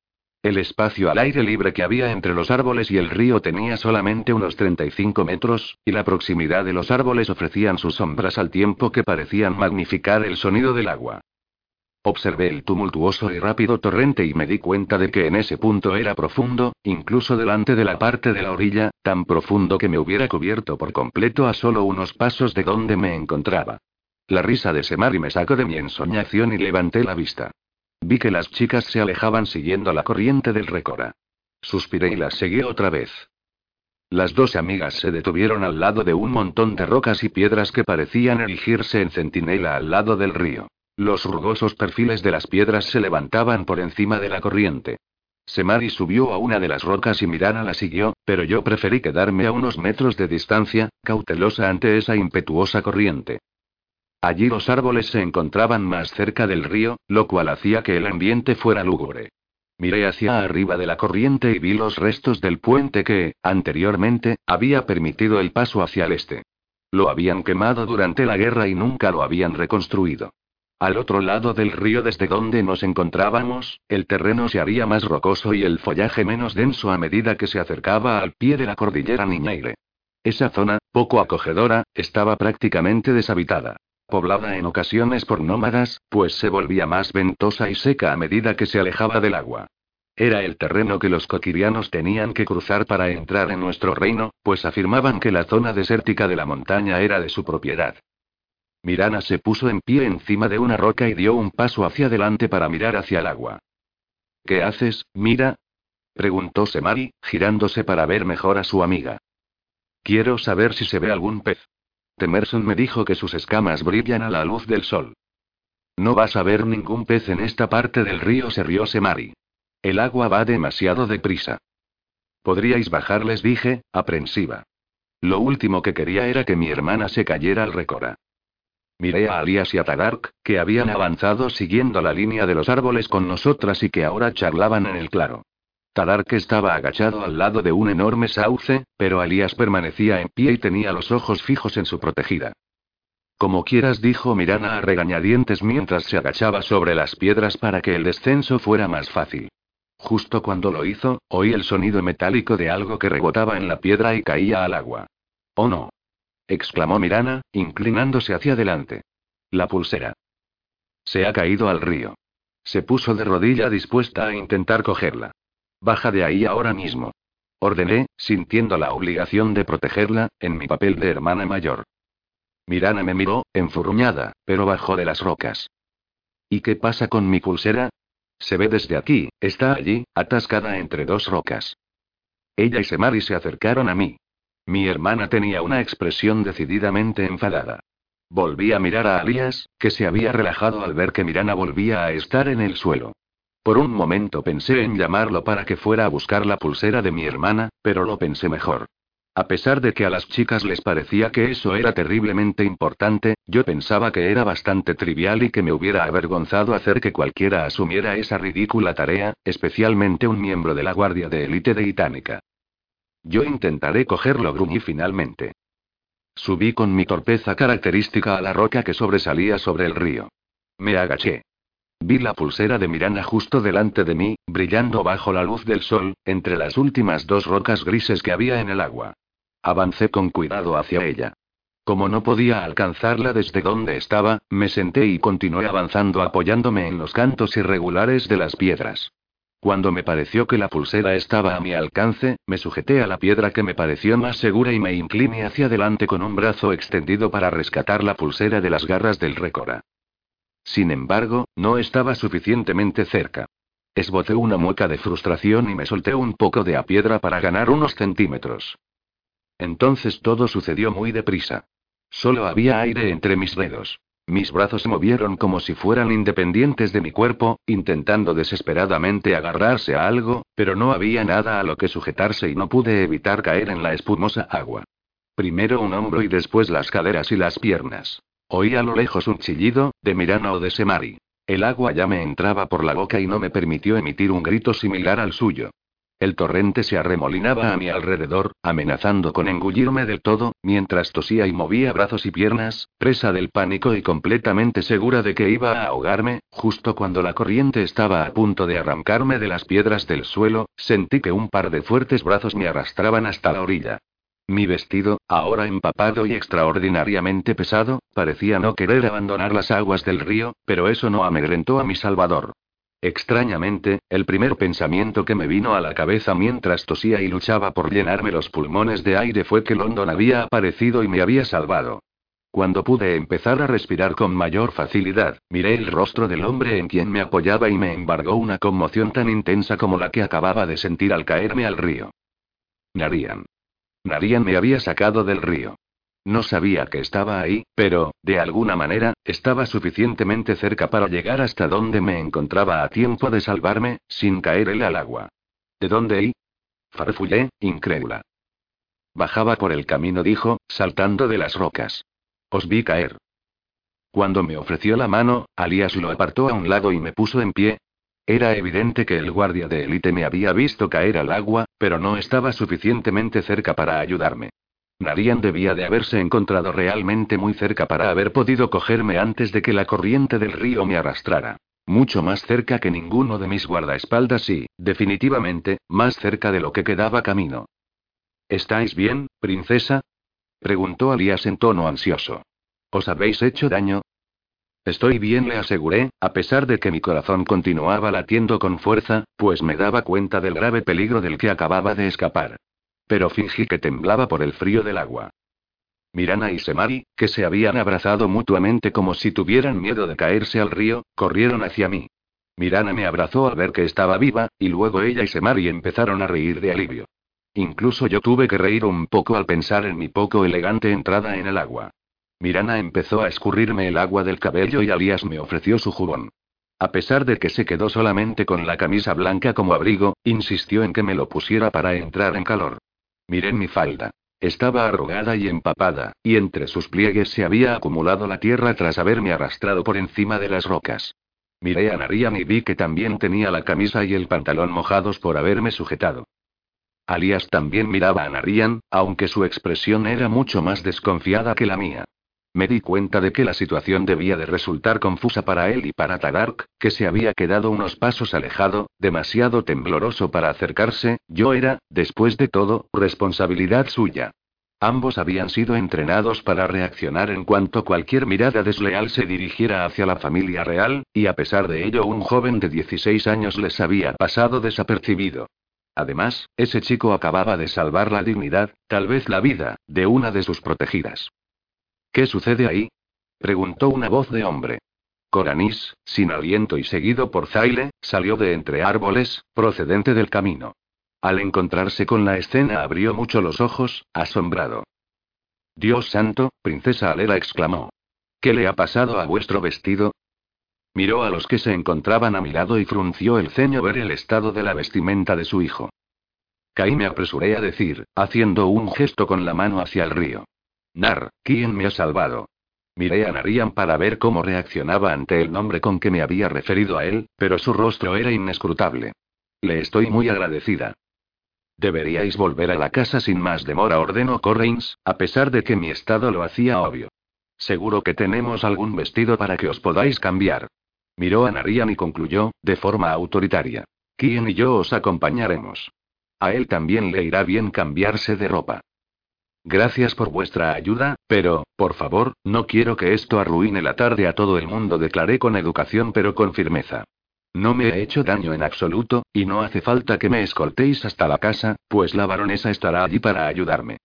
El espacio al aire libre que había entre los árboles y el río tenía solamente unos 35 metros, y la proximidad de los árboles ofrecían sus sombras al tiempo que parecían magnificar el sonido del agua. Observé el tumultuoso y rápido torrente y me di cuenta de que en ese punto era profundo, incluso delante de la parte de la orilla, tan profundo que me hubiera cubierto por completo a solo unos pasos de donde me encontraba. La risa de Semari me sacó de mi ensoñación y levanté la vista. Vi que las chicas se alejaban siguiendo la corriente del Recora. Suspiré y las seguí otra vez. Las dos amigas se detuvieron al lado de un montón de rocas y piedras que parecían erigirse en centinela al lado del río. Los rugosos perfiles de las piedras se levantaban por encima de la corriente. Semari subió a una de las rocas y Mirana la siguió, pero yo preferí quedarme a unos metros de distancia, cautelosa ante esa impetuosa corriente. Allí los árboles se encontraban más cerca del río, lo cual hacía que el ambiente fuera lúgubre. Miré hacia arriba de la corriente y vi los restos del puente que, anteriormente, había permitido el paso hacia el este. Lo habían quemado durante la guerra y nunca lo habían reconstruido. Al otro lado del río desde donde nos encontrábamos, el terreno se haría más rocoso y el follaje menos denso a medida que se acercaba al pie de la cordillera Niñaire. Esa zona, poco acogedora, estaba prácticamente deshabitada. Poblada en ocasiones por nómadas, pues se volvía más ventosa y seca a medida que se alejaba del agua. Era el terreno que los coquirianos tenían que cruzar para entrar en nuestro reino, pues afirmaban que la zona desértica de la montaña era de su propiedad. Mirana se puso en pie encima de una roca y dio un paso hacia adelante para mirar hacia el agua. ¿Qué haces, Mira? preguntó Semari, girándose para ver mejor a su amiga. Quiero saber si se ve algún pez. Temerson me dijo que sus escamas brillan a la luz del sol. No vas a ver ningún pez en esta parte del río, se rió Semari. El agua va demasiado deprisa. Podríais bajarles, dije, aprensiva. Lo último que quería era que mi hermana se cayera al recora. Miré a Alias y a Tadark, que habían avanzado siguiendo la línea de los árboles con nosotras y que ahora charlaban en el claro. Tadark estaba agachado al lado de un enorme sauce, pero Alias permanecía en pie y tenía los ojos fijos en su protegida. Como quieras, dijo Mirana a regañadientes mientras se agachaba sobre las piedras para que el descenso fuera más fácil. Justo cuando lo hizo, oí el sonido metálico de algo que rebotaba en la piedra y caía al agua. Oh no exclamó Mirana, inclinándose hacia adelante. La pulsera. Se ha caído al río. Se puso de rodilla dispuesta a intentar cogerla. Baja de ahí ahora mismo. Ordené, sintiendo la obligación de protegerla, en mi papel de hermana mayor. Mirana me miró, enfurruñada, pero bajó de las rocas. ¿Y qué pasa con mi pulsera? Se ve desde aquí, está allí, atascada entre dos rocas. Ella y Semari se acercaron a mí. Mi hermana tenía una expresión decididamente enfadada. Volví a mirar a Alias, que se había relajado al ver que Mirana volvía a estar en el suelo. Por un momento pensé en llamarlo para que fuera a buscar la pulsera de mi hermana, pero lo pensé mejor. A pesar de que a las chicas les parecía que eso era terriblemente importante, yo pensaba que era bastante trivial y que me hubiera avergonzado hacer que cualquiera asumiera esa ridícula tarea, especialmente un miembro de la Guardia de Élite de Itánica. Yo intentaré cogerlo, gruñí finalmente. Subí con mi torpeza característica a la roca que sobresalía sobre el río. Me agaché. Vi la pulsera de Mirana justo delante de mí, brillando bajo la luz del sol, entre las últimas dos rocas grises que había en el agua. Avancé con cuidado hacia ella. Como no podía alcanzarla desde donde estaba, me senté y continué avanzando apoyándome en los cantos irregulares de las piedras. Cuando me pareció que la pulsera estaba a mi alcance, me sujeté a la piedra que me pareció más segura y me incliné hacia adelante con un brazo extendido para rescatar la pulsera de las garras del récora. Sin embargo, no estaba suficientemente cerca. Esbocé una mueca de frustración y me solté un poco de a piedra para ganar unos centímetros. Entonces todo sucedió muy deprisa. Solo había aire entre mis dedos. Mis brazos se movieron como si fueran independientes de mi cuerpo, intentando desesperadamente agarrarse a algo, pero no había nada a lo que sujetarse y no pude evitar caer en la espumosa agua. Primero un hombro y después las caderas y las piernas. Oí a lo lejos un chillido, de Mirana o de Semari. El agua ya me entraba por la boca y no me permitió emitir un grito similar al suyo. El torrente se arremolinaba a mi alrededor, amenazando con engullirme del todo, mientras tosía y movía brazos y piernas, presa del pánico y completamente segura de que iba a ahogarme, justo cuando la corriente estaba a punto de arrancarme de las piedras del suelo, sentí que un par de fuertes brazos me arrastraban hasta la orilla. Mi vestido, ahora empapado y extraordinariamente pesado, parecía no querer abandonar las aguas del río, pero eso no amedrentó a mi salvador. Extrañamente, el primer pensamiento que me vino a la cabeza mientras tosía y luchaba por llenarme los pulmones de aire fue que London había aparecido y me había salvado. Cuando pude empezar a respirar con mayor facilidad, miré el rostro del hombre en quien me apoyaba y me embargó una conmoción tan intensa como la que acababa de sentir al caerme al río. Narian. Narian me había sacado del río. No sabía que estaba ahí, pero, de alguna manera, estaba suficientemente cerca para llegar hasta donde me encontraba a tiempo de salvarme, sin caer él al agua. ¿De dónde y? Farfullé, incrédula. Bajaba por el camino, dijo, saltando de las rocas. Os vi caer. Cuando me ofreció la mano, Alias lo apartó a un lado y me puso en pie. Era evidente que el guardia de élite me había visto caer al agua, pero no estaba suficientemente cerca para ayudarme. Narian debía de haberse encontrado realmente muy cerca para haber podido cogerme antes de que la corriente del río me arrastrara. Mucho más cerca que ninguno de mis guardaespaldas y, definitivamente, más cerca de lo que quedaba camino. ¿Estáis bien, princesa? preguntó Alias en tono ansioso. ¿Os habéis hecho daño? Estoy bien, le aseguré, a pesar de que mi corazón continuaba latiendo con fuerza, pues me daba cuenta del grave peligro del que acababa de escapar. Pero fingí que temblaba por el frío del agua. Mirana y Semari, que se habían abrazado mutuamente como si tuvieran miedo de caerse al río, corrieron hacia mí. Mirana me abrazó al ver que estaba viva, y luego ella y Semari empezaron a reír de alivio. Incluso yo tuve que reír un poco al pensar en mi poco elegante entrada en el agua. Mirana empezó a escurrirme el agua del cabello y Alias me ofreció su jubón. A pesar de que se quedó solamente con la camisa blanca como abrigo, insistió en que me lo pusiera para entrar en calor. Miré mi falda. Estaba arrugada y empapada, y entre sus pliegues se había acumulado la tierra tras haberme arrastrado por encima de las rocas. Miré a Narian y vi que también tenía la camisa y el pantalón mojados por haberme sujetado. Alias también miraba a Narian, aunque su expresión era mucho más desconfiada que la mía. Me di cuenta de que la situación debía de resultar confusa para él y para Tadark, que se había quedado unos pasos alejado, demasiado tembloroso para acercarse, yo era, después de todo, responsabilidad suya. Ambos habían sido entrenados para reaccionar en cuanto cualquier mirada desleal se dirigiera hacia la familia real, y a pesar de ello un joven de 16 años les había pasado desapercibido. Además, ese chico acababa de salvar la dignidad, tal vez la vida, de una de sus protegidas. ¿Qué sucede ahí? preguntó una voz de hombre. Coranis, sin aliento y seguido por Zaile, salió de entre árboles, procedente del camino. Al encontrarse con la escena abrió mucho los ojos, asombrado. Dios santo, princesa Alera exclamó. ¿Qué le ha pasado a vuestro vestido? Miró a los que se encontraban a mi lado y frunció el ceño ver el estado de la vestimenta de su hijo. Caí me apresuré a decir, haciendo un gesto con la mano hacia el río. Nar, ¿quién me ha salvado? Miré a Narian para ver cómo reaccionaba ante el nombre con que me había referido a él, pero su rostro era inescrutable. Le estoy muy agradecida. Deberíais volver a la casa sin más demora, ordenó Correins, a pesar de que mi estado lo hacía obvio. Seguro que tenemos algún vestido para que os podáis cambiar. Miró a Narian y concluyó, de forma autoritaria. ¿Quién y yo os acompañaremos? A él también le irá bien cambiarse de ropa. Gracias por vuestra ayuda, pero, por favor, no quiero que esto arruine la tarde a todo el mundo, declaré con educación pero con firmeza. No me he hecho daño en absoluto, y no hace falta que me escoltéis hasta la casa, pues la baronesa estará allí para ayudarme.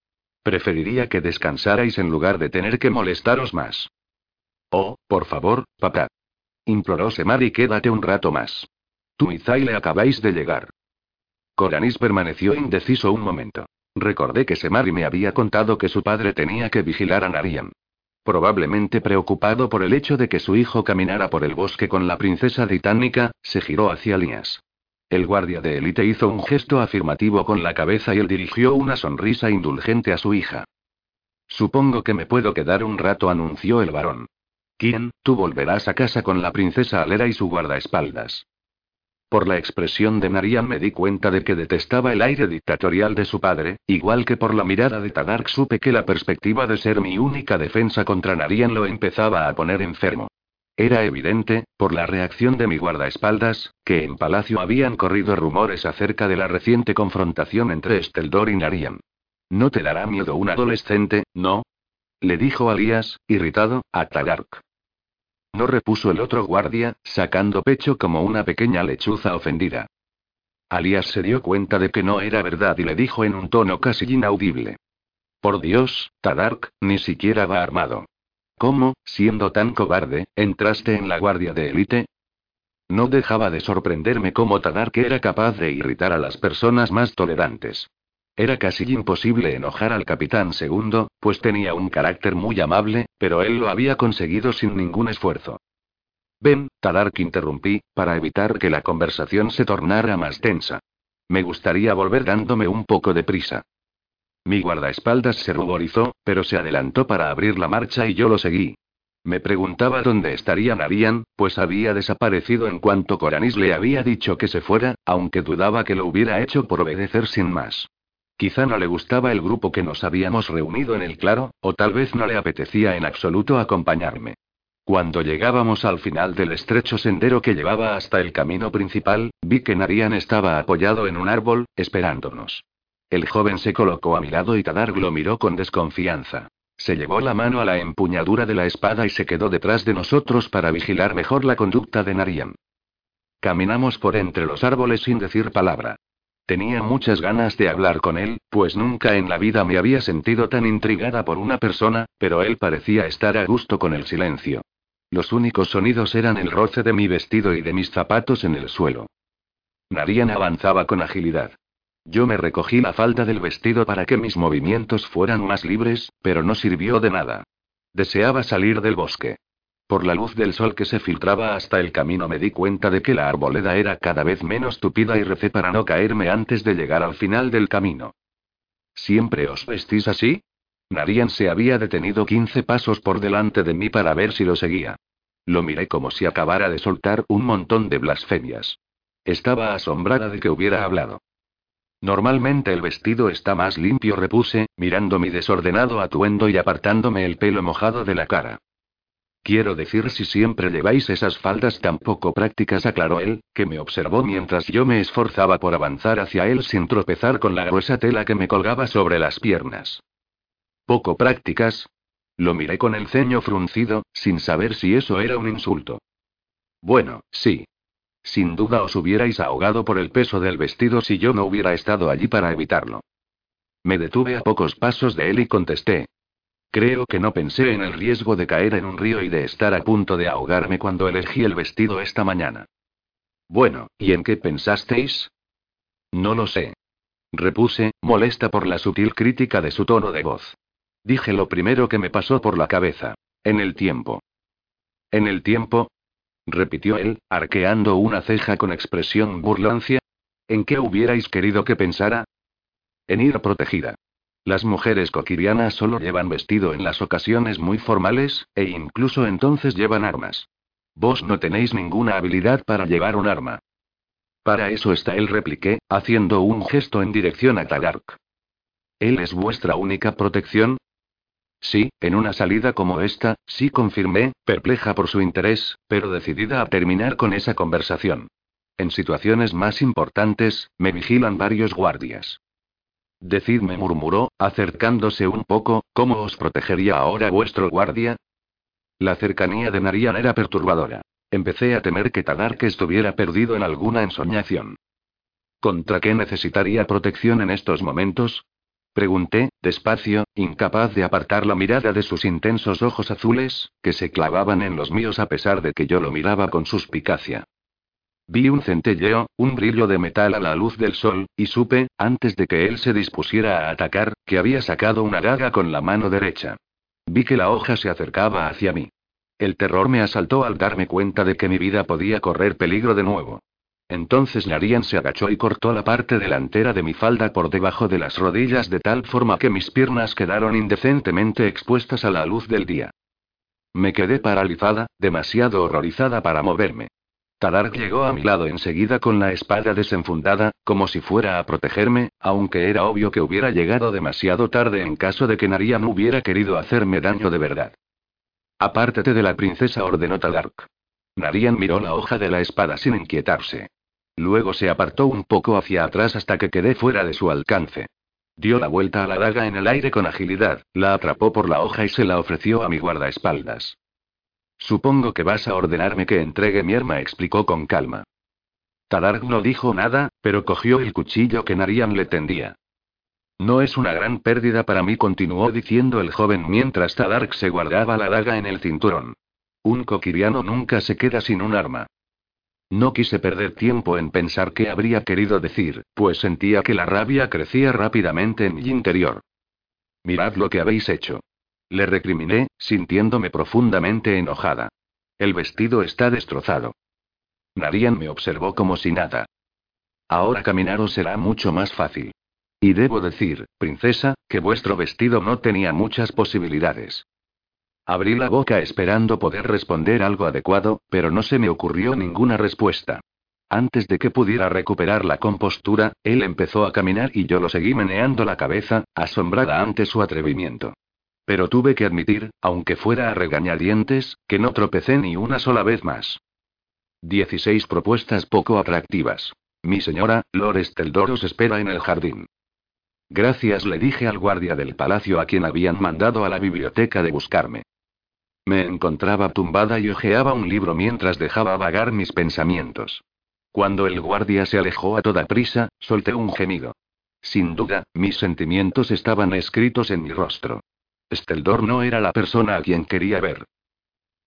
Preferiría que descansarais en lugar de tener que molestaros más. Oh, por favor, papá imploró Semari, quédate un rato más. Tú y Zayle acabáis de llegar. Coranis permaneció indeciso un momento. Recordé que Semari me había contado que su padre tenía que vigilar a Narian. Probablemente preocupado por el hecho de que su hijo caminara por el bosque con la princesa británica, se giró hacia Lías. El guardia de élite hizo un gesto afirmativo con la cabeza y él dirigió una sonrisa indulgente a su hija. Supongo que me puedo quedar un rato, anunció el varón. ¿Quién? Tú volverás a casa con la princesa Alera y su guardaespaldas. Por la expresión de Narian me di cuenta de que detestaba el aire dictatorial de su padre, igual que por la mirada de Tadark supe que la perspectiva de ser mi única defensa contra Narian lo empezaba a poner enfermo. Era evidente, por la reacción de mi guardaespaldas, que en palacio habían corrido rumores acerca de la reciente confrontación entre Esteldor y Narian. ¿No te dará miedo un adolescente, no? Le dijo Alías, irritado, a Tadark. No repuso el otro guardia, sacando pecho como una pequeña lechuza ofendida. Alias se dio cuenta de que no era verdad y le dijo en un tono casi inaudible. Por Dios, Tadark, ni siquiera va armado. ¿Cómo, siendo tan cobarde, entraste en la guardia de élite? No dejaba de sorprenderme cómo Tadark era capaz de irritar a las personas más tolerantes. Era casi imposible enojar al capitán segundo, pues tenía un carácter muy amable, pero él lo había conseguido sin ningún esfuerzo. Ven, Tadark interrumpí, para evitar que la conversación se tornara más tensa. Me gustaría volver dándome un poco de prisa. Mi guardaespaldas se ruborizó, pero se adelantó para abrir la marcha y yo lo seguí. Me preguntaba dónde estaría Narian, pues había desaparecido en cuanto Coranis le había dicho que se fuera, aunque dudaba que lo hubiera hecho por obedecer sin más. Quizá no le gustaba el grupo que nos habíamos reunido en el claro, o tal vez no le apetecía en absoluto acompañarme. Cuando llegábamos al final del estrecho sendero que llevaba hasta el camino principal, vi que Narian estaba apoyado en un árbol, esperándonos. El joven se colocó a mi lado y Tadarg lo miró con desconfianza. Se llevó la mano a la empuñadura de la espada y se quedó detrás de nosotros para vigilar mejor la conducta de Narian. Caminamos por entre los árboles sin decir palabra. Tenía muchas ganas de hablar con él, pues nunca en la vida me había sentido tan intrigada por una persona, pero él parecía estar a gusto con el silencio. Los únicos sonidos eran el roce de mi vestido y de mis zapatos en el suelo. Narian avanzaba con agilidad. Yo me recogí la falda del vestido para que mis movimientos fueran más libres, pero no sirvió de nada. Deseaba salir del bosque. Por la luz del sol que se filtraba hasta el camino me di cuenta de que la arboleda era cada vez menos tupida y recé para no caerme antes de llegar al final del camino. ¿Siempre os vestís así? Narian se había detenido 15 pasos por delante de mí para ver si lo seguía. Lo miré como si acabara de soltar un montón de blasfemias. Estaba asombrada de que hubiera hablado. Normalmente el vestido está más limpio, repuse, mirando mi desordenado atuendo y apartándome el pelo mojado de la cara. Quiero decir si siempre lleváis esas faldas tan poco prácticas, aclaró él, que me observó mientras yo me esforzaba por avanzar hacia él sin tropezar con la gruesa tela que me colgaba sobre las piernas. ¿Poco prácticas? Lo miré con el ceño fruncido, sin saber si eso era un insulto. Bueno, sí, sin duda os hubierais ahogado por el peso del vestido si yo no hubiera estado allí para evitarlo. Me detuve a pocos pasos de él y contesté. Creo que no pensé en el riesgo de caer en un río y de estar a punto de ahogarme cuando elegí el vestido esta mañana. Bueno, ¿y en qué pensasteis? No lo sé. Repuse, molesta por la sutil crítica de su tono de voz. Dije lo primero que me pasó por la cabeza. En el tiempo. En el tiempo, repitió él, arqueando una ceja con expresión burlancia. ¿En qué hubierais querido que pensara? En ir protegida. Las mujeres coquirianas solo llevan vestido en las ocasiones muy formales, e incluso entonces llevan armas. Vos no tenéis ninguna habilidad para llevar un arma. Para eso está él, repliqué, haciendo un gesto en dirección a Tagark. ¿Él es vuestra única protección? Sí, en una salida como esta, sí confirmé, perpleja por su interés, pero decidida a terminar con esa conversación. En situaciones más importantes, me vigilan varios guardias. Decidme, murmuró, acercándose un poco, ¿cómo os protegería ahora vuestro guardia? La cercanía de Narian era perturbadora. Empecé a temer que Tadark estuviera perdido en alguna ensoñación. ¿Contra qué necesitaría protección en estos momentos? Pregunté, despacio, incapaz de apartar la mirada de sus intensos ojos azules, que se clavaban en los míos a pesar de que yo lo miraba con suspicacia. Vi un centelleo, un brillo de metal a la luz del sol, y supe, antes de que él se dispusiera a atacar, que había sacado una daga con la mano derecha. Vi que la hoja se acercaba hacia mí. El terror me asaltó al darme cuenta de que mi vida podía correr peligro de nuevo. Entonces Narian se agachó y cortó la parte delantera de mi falda por debajo de las rodillas de tal forma que mis piernas quedaron indecentemente expuestas a la luz del día. Me quedé paralizada, demasiado horrorizada para moverme. Tadark llegó a mi lado enseguida con la espada desenfundada, como si fuera a protegerme, aunque era obvio que hubiera llegado demasiado tarde en caso de que Narian hubiera querido hacerme daño de verdad. Apártate de la princesa, ordenó Tadark. Narian miró la hoja de la espada sin inquietarse. Luego se apartó un poco hacia atrás hasta que quedé fuera de su alcance. Dio la vuelta a la daga en el aire con agilidad, la atrapó por la hoja y se la ofreció a mi guardaespaldas. Supongo que vas a ordenarme que entregue mi arma, explicó con calma. Tadark no dijo nada, pero cogió el cuchillo que Narian le tendía. No es una gran pérdida para mí, continuó diciendo el joven mientras Tadark se guardaba la daga en el cinturón. Un coquiriano nunca se queda sin un arma. No quise perder tiempo en pensar qué habría querido decir, pues sentía que la rabia crecía rápidamente en mi interior. Mirad lo que habéis hecho. Le recriminé, sintiéndome profundamente enojada. El vestido está destrozado. Narian me observó como si nada. Ahora caminaros será mucho más fácil. Y debo decir, princesa, que vuestro vestido no tenía muchas posibilidades. Abrí la boca esperando poder responder algo adecuado, pero no se me ocurrió ninguna respuesta. Antes de que pudiera recuperar la compostura, él empezó a caminar y yo lo seguí meneando la cabeza, asombrada ante su atrevimiento. Pero tuve que admitir, aunque fuera a regañadientes, que no tropecé ni una sola vez más. 16 propuestas poco atractivas. Mi señora, Lord Esteldor os espera en el jardín. Gracias, le dije al guardia del palacio a quien habían mandado a la biblioteca de buscarme. Me encontraba tumbada y hojeaba un libro mientras dejaba vagar mis pensamientos. Cuando el guardia se alejó a toda prisa, solté un gemido. Sin duda, mis sentimientos estaban escritos en mi rostro. Esteldor no era la persona a quien quería ver.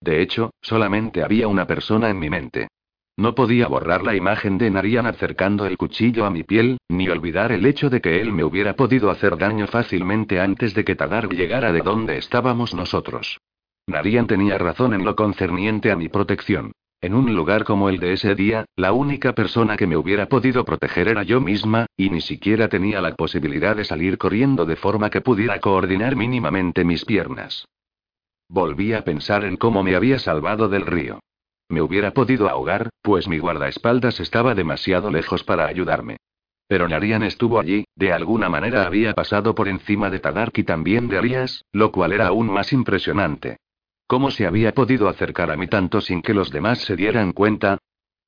De hecho, solamente había una persona en mi mente. No podía borrar la imagen de Narian acercando el cuchillo a mi piel, ni olvidar el hecho de que él me hubiera podido hacer daño fácilmente antes de que Tadar llegara de donde estábamos nosotros. Narian tenía razón en lo concerniente a mi protección. En un lugar como el de ese día, la única persona que me hubiera podido proteger era yo misma, y ni siquiera tenía la posibilidad de salir corriendo de forma que pudiera coordinar mínimamente mis piernas. Volví a pensar en cómo me había salvado del río. Me hubiera podido ahogar, pues mi guardaespaldas estaba demasiado lejos para ayudarme. Pero Narian estuvo allí, de alguna manera había pasado por encima de Tadark y también de Arias, lo cual era aún más impresionante. ¿Cómo se había podido acercar a mí tanto sin que los demás se dieran cuenta?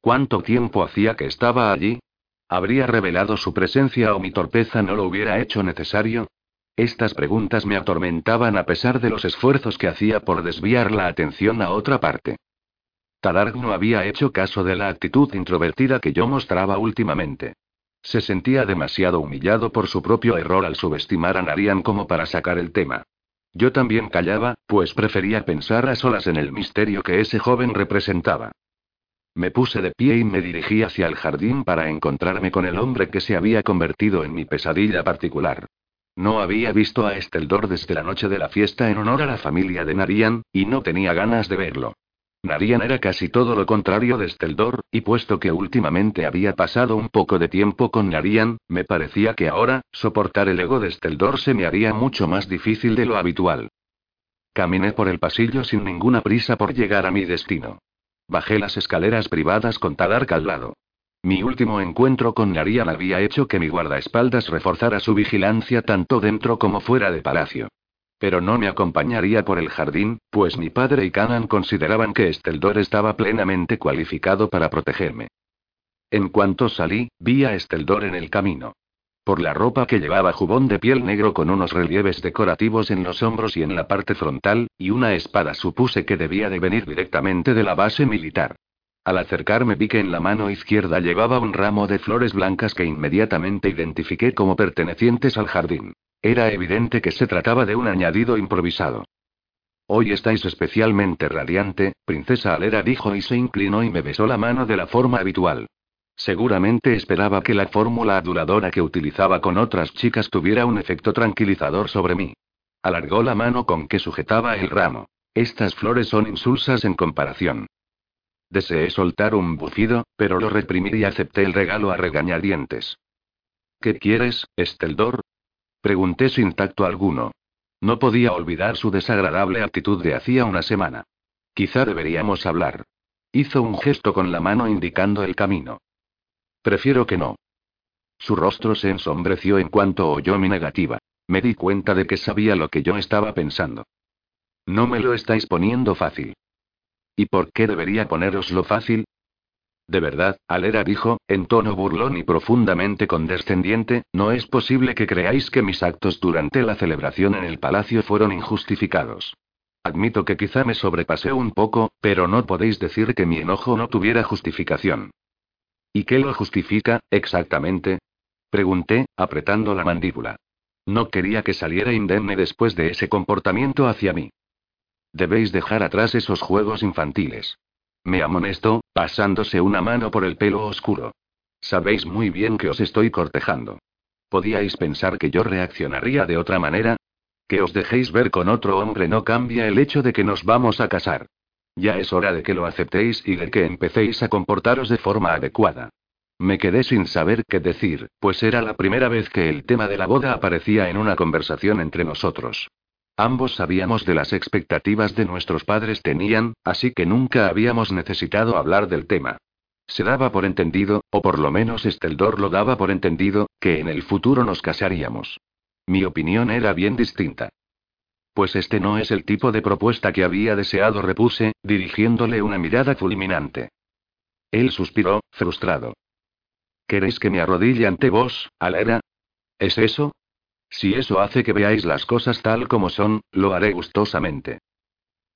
¿Cuánto tiempo hacía que estaba allí? ¿Habría revelado su presencia o mi torpeza no lo hubiera hecho necesario? Estas preguntas me atormentaban a pesar de los esfuerzos que hacía por desviar la atención a otra parte. Tadarg no había hecho caso de la actitud introvertida que yo mostraba últimamente. Se sentía demasiado humillado por su propio error al subestimar a Narian como para sacar el tema. Yo también callaba, pues prefería pensar a solas en el misterio que ese joven representaba. Me puse de pie y me dirigí hacia el jardín para encontrarme con el hombre que se había convertido en mi pesadilla particular. No había visto a Esteldor desde la noche de la fiesta en honor a la familia de Narian, y no tenía ganas de verlo. Narian era casi todo lo contrario de Steldor, y puesto que últimamente había pasado un poco de tiempo con Narian, me parecía que ahora, soportar el ego de Steldor se me haría mucho más difícil de lo habitual. Caminé por el pasillo sin ninguna prisa por llegar a mi destino. Bajé las escaleras privadas con Tadark al lado. Mi último encuentro con Narian había hecho que mi guardaespaldas reforzara su vigilancia tanto dentro como fuera de palacio. Pero no me acompañaría por el jardín, pues mi padre y Canan consideraban que Esteldor estaba plenamente cualificado para protegerme. En cuanto salí, vi a Esteldor en el camino. Por la ropa que llevaba jubón de piel negro con unos relieves decorativos en los hombros y en la parte frontal, y una espada supuse que debía de venir directamente de la base militar. Al acercarme vi que en la mano izquierda llevaba un ramo de flores blancas que inmediatamente identifiqué como pertenecientes al jardín. Era evidente que se trataba de un añadido improvisado. Hoy estáis especialmente radiante, princesa Alera dijo y se inclinó y me besó la mano de la forma habitual. Seguramente esperaba que la fórmula aduladora que utilizaba con otras chicas tuviera un efecto tranquilizador sobre mí. Alargó la mano con que sujetaba el ramo. Estas flores son insulsas en comparación. Deseé soltar un bufido, pero lo reprimí y acepté el regalo a regañadientes. ¿Qué quieres, Esteldor? Pregunté sin tacto alguno. No podía olvidar su desagradable actitud de hacía una semana. Quizá deberíamos hablar. Hizo un gesto con la mano indicando el camino. Prefiero que no. Su rostro se ensombreció en cuanto oyó mi negativa. Me di cuenta de que sabía lo que yo estaba pensando. No me lo estáis poniendo fácil. ¿Y por qué debería poneroslo fácil? De verdad, Alera dijo, en tono burlón y profundamente condescendiente, no es posible que creáis que mis actos durante la celebración en el palacio fueron injustificados. Admito que quizá me sobrepasé un poco, pero no podéis decir que mi enojo no tuviera justificación. ¿Y qué lo justifica, exactamente? Pregunté, apretando la mandíbula. No quería que saliera indemne después de ese comportamiento hacia mí. Debéis dejar atrás esos juegos infantiles. Me amonestó, pasándose una mano por el pelo oscuro. Sabéis muy bien que os estoy cortejando. ¿Podíais pensar que yo reaccionaría de otra manera? Que os dejéis ver con otro hombre no cambia el hecho de que nos vamos a casar. Ya es hora de que lo aceptéis y de que empecéis a comportaros de forma adecuada. Me quedé sin saber qué decir, pues era la primera vez que el tema de la boda aparecía en una conversación entre nosotros. Ambos sabíamos de las expectativas de nuestros padres tenían, así que nunca habíamos necesitado hablar del tema. Se daba por entendido, o por lo menos Esteldor lo daba por entendido, que en el futuro nos casaríamos. Mi opinión era bien distinta. Pues este no es el tipo de propuesta que había deseado, repuse, dirigiéndole una mirada fulminante. Él suspiró, frustrado. ¿Queréis que me arrodille ante vos, Alera? ¿Es eso? Si eso hace que veáis las cosas tal como son, lo haré gustosamente.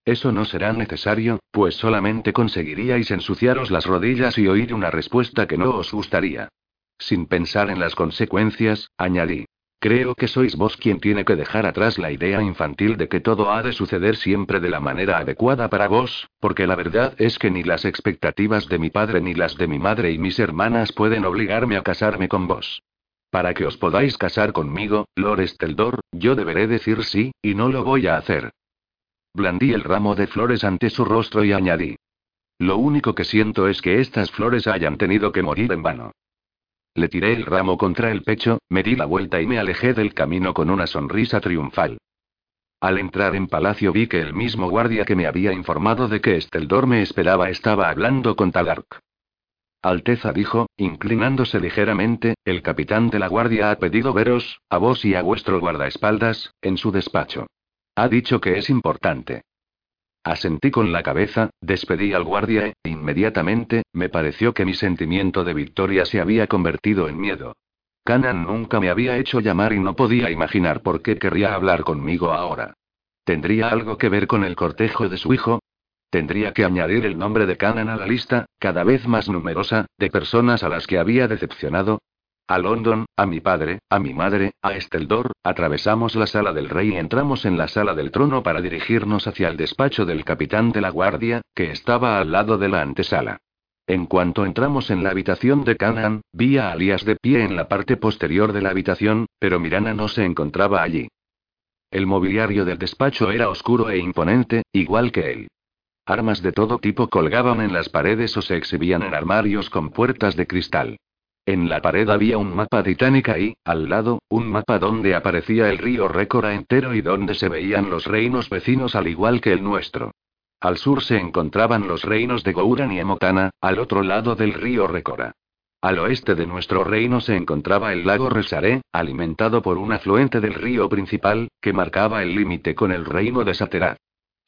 Eso no será necesario, pues solamente conseguiríais ensuciaros las rodillas y oír una respuesta que no os gustaría. Sin pensar en las consecuencias, añadí. Creo que sois vos quien tiene que dejar atrás la idea infantil de que todo ha de suceder siempre de la manera adecuada para vos, porque la verdad es que ni las expectativas de mi padre ni las de mi madre y mis hermanas pueden obligarme a casarme con vos. Para que os podáis casar conmigo, Lord Esteldor, yo deberé decir sí, y no lo voy a hacer. Blandí el ramo de flores ante su rostro y añadí. Lo único que siento es que estas flores hayan tenido que morir en vano. Le tiré el ramo contra el pecho, me di la vuelta y me alejé del camino con una sonrisa triunfal. Al entrar en palacio vi que el mismo guardia que me había informado de que Esteldor me esperaba estaba hablando con Talark. Alteza dijo, inclinándose ligeramente, el capitán de la guardia ha pedido veros, a vos y a vuestro guardaespaldas, en su despacho. Ha dicho que es importante. Asentí con la cabeza, despedí al guardia e, inmediatamente, me pareció que mi sentimiento de victoria se había convertido en miedo. Canan nunca me había hecho llamar y no podía imaginar por qué querría hablar conmigo ahora. ¿Tendría algo que ver con el cortejo de su hijo? ¿Tendría que añadir el nombre de Canan a la lista, cada vez más numerosa, de personas a las que había decepcionado? A London, a mi padre, a mi madre, a Esteldor, atravesamos la sala del rey y entramos en la sala del trono para dirigirnos hacia el despacho del capitán de la guardia, que estaba al lado de la antesala. En cuanto entramos en la habitación de Canaan, vi a Alias de pie en la parte posterior de la habitación, pero Mirana no se encontraba allí. El mobiliario del despacho era oscuro e imponente, igual que él. Armas de todo tipo colgaban en las paredes o se exhibían en armarios con puertas de cristal. En la pared había un mapa Titánica y, al lado, un mapa donde aparecía el río Récora entero y donde se veían los reinos vecinos al igual que el nuestro. Al sur se encontraban los reinos de Gouran y Emotana, al otro lado del río Récora. Al oeste de nuestro reino se encontraba el lago Resaré, alimentado por un afluente del río principal, que marcaba el límite con el reino de Saterat.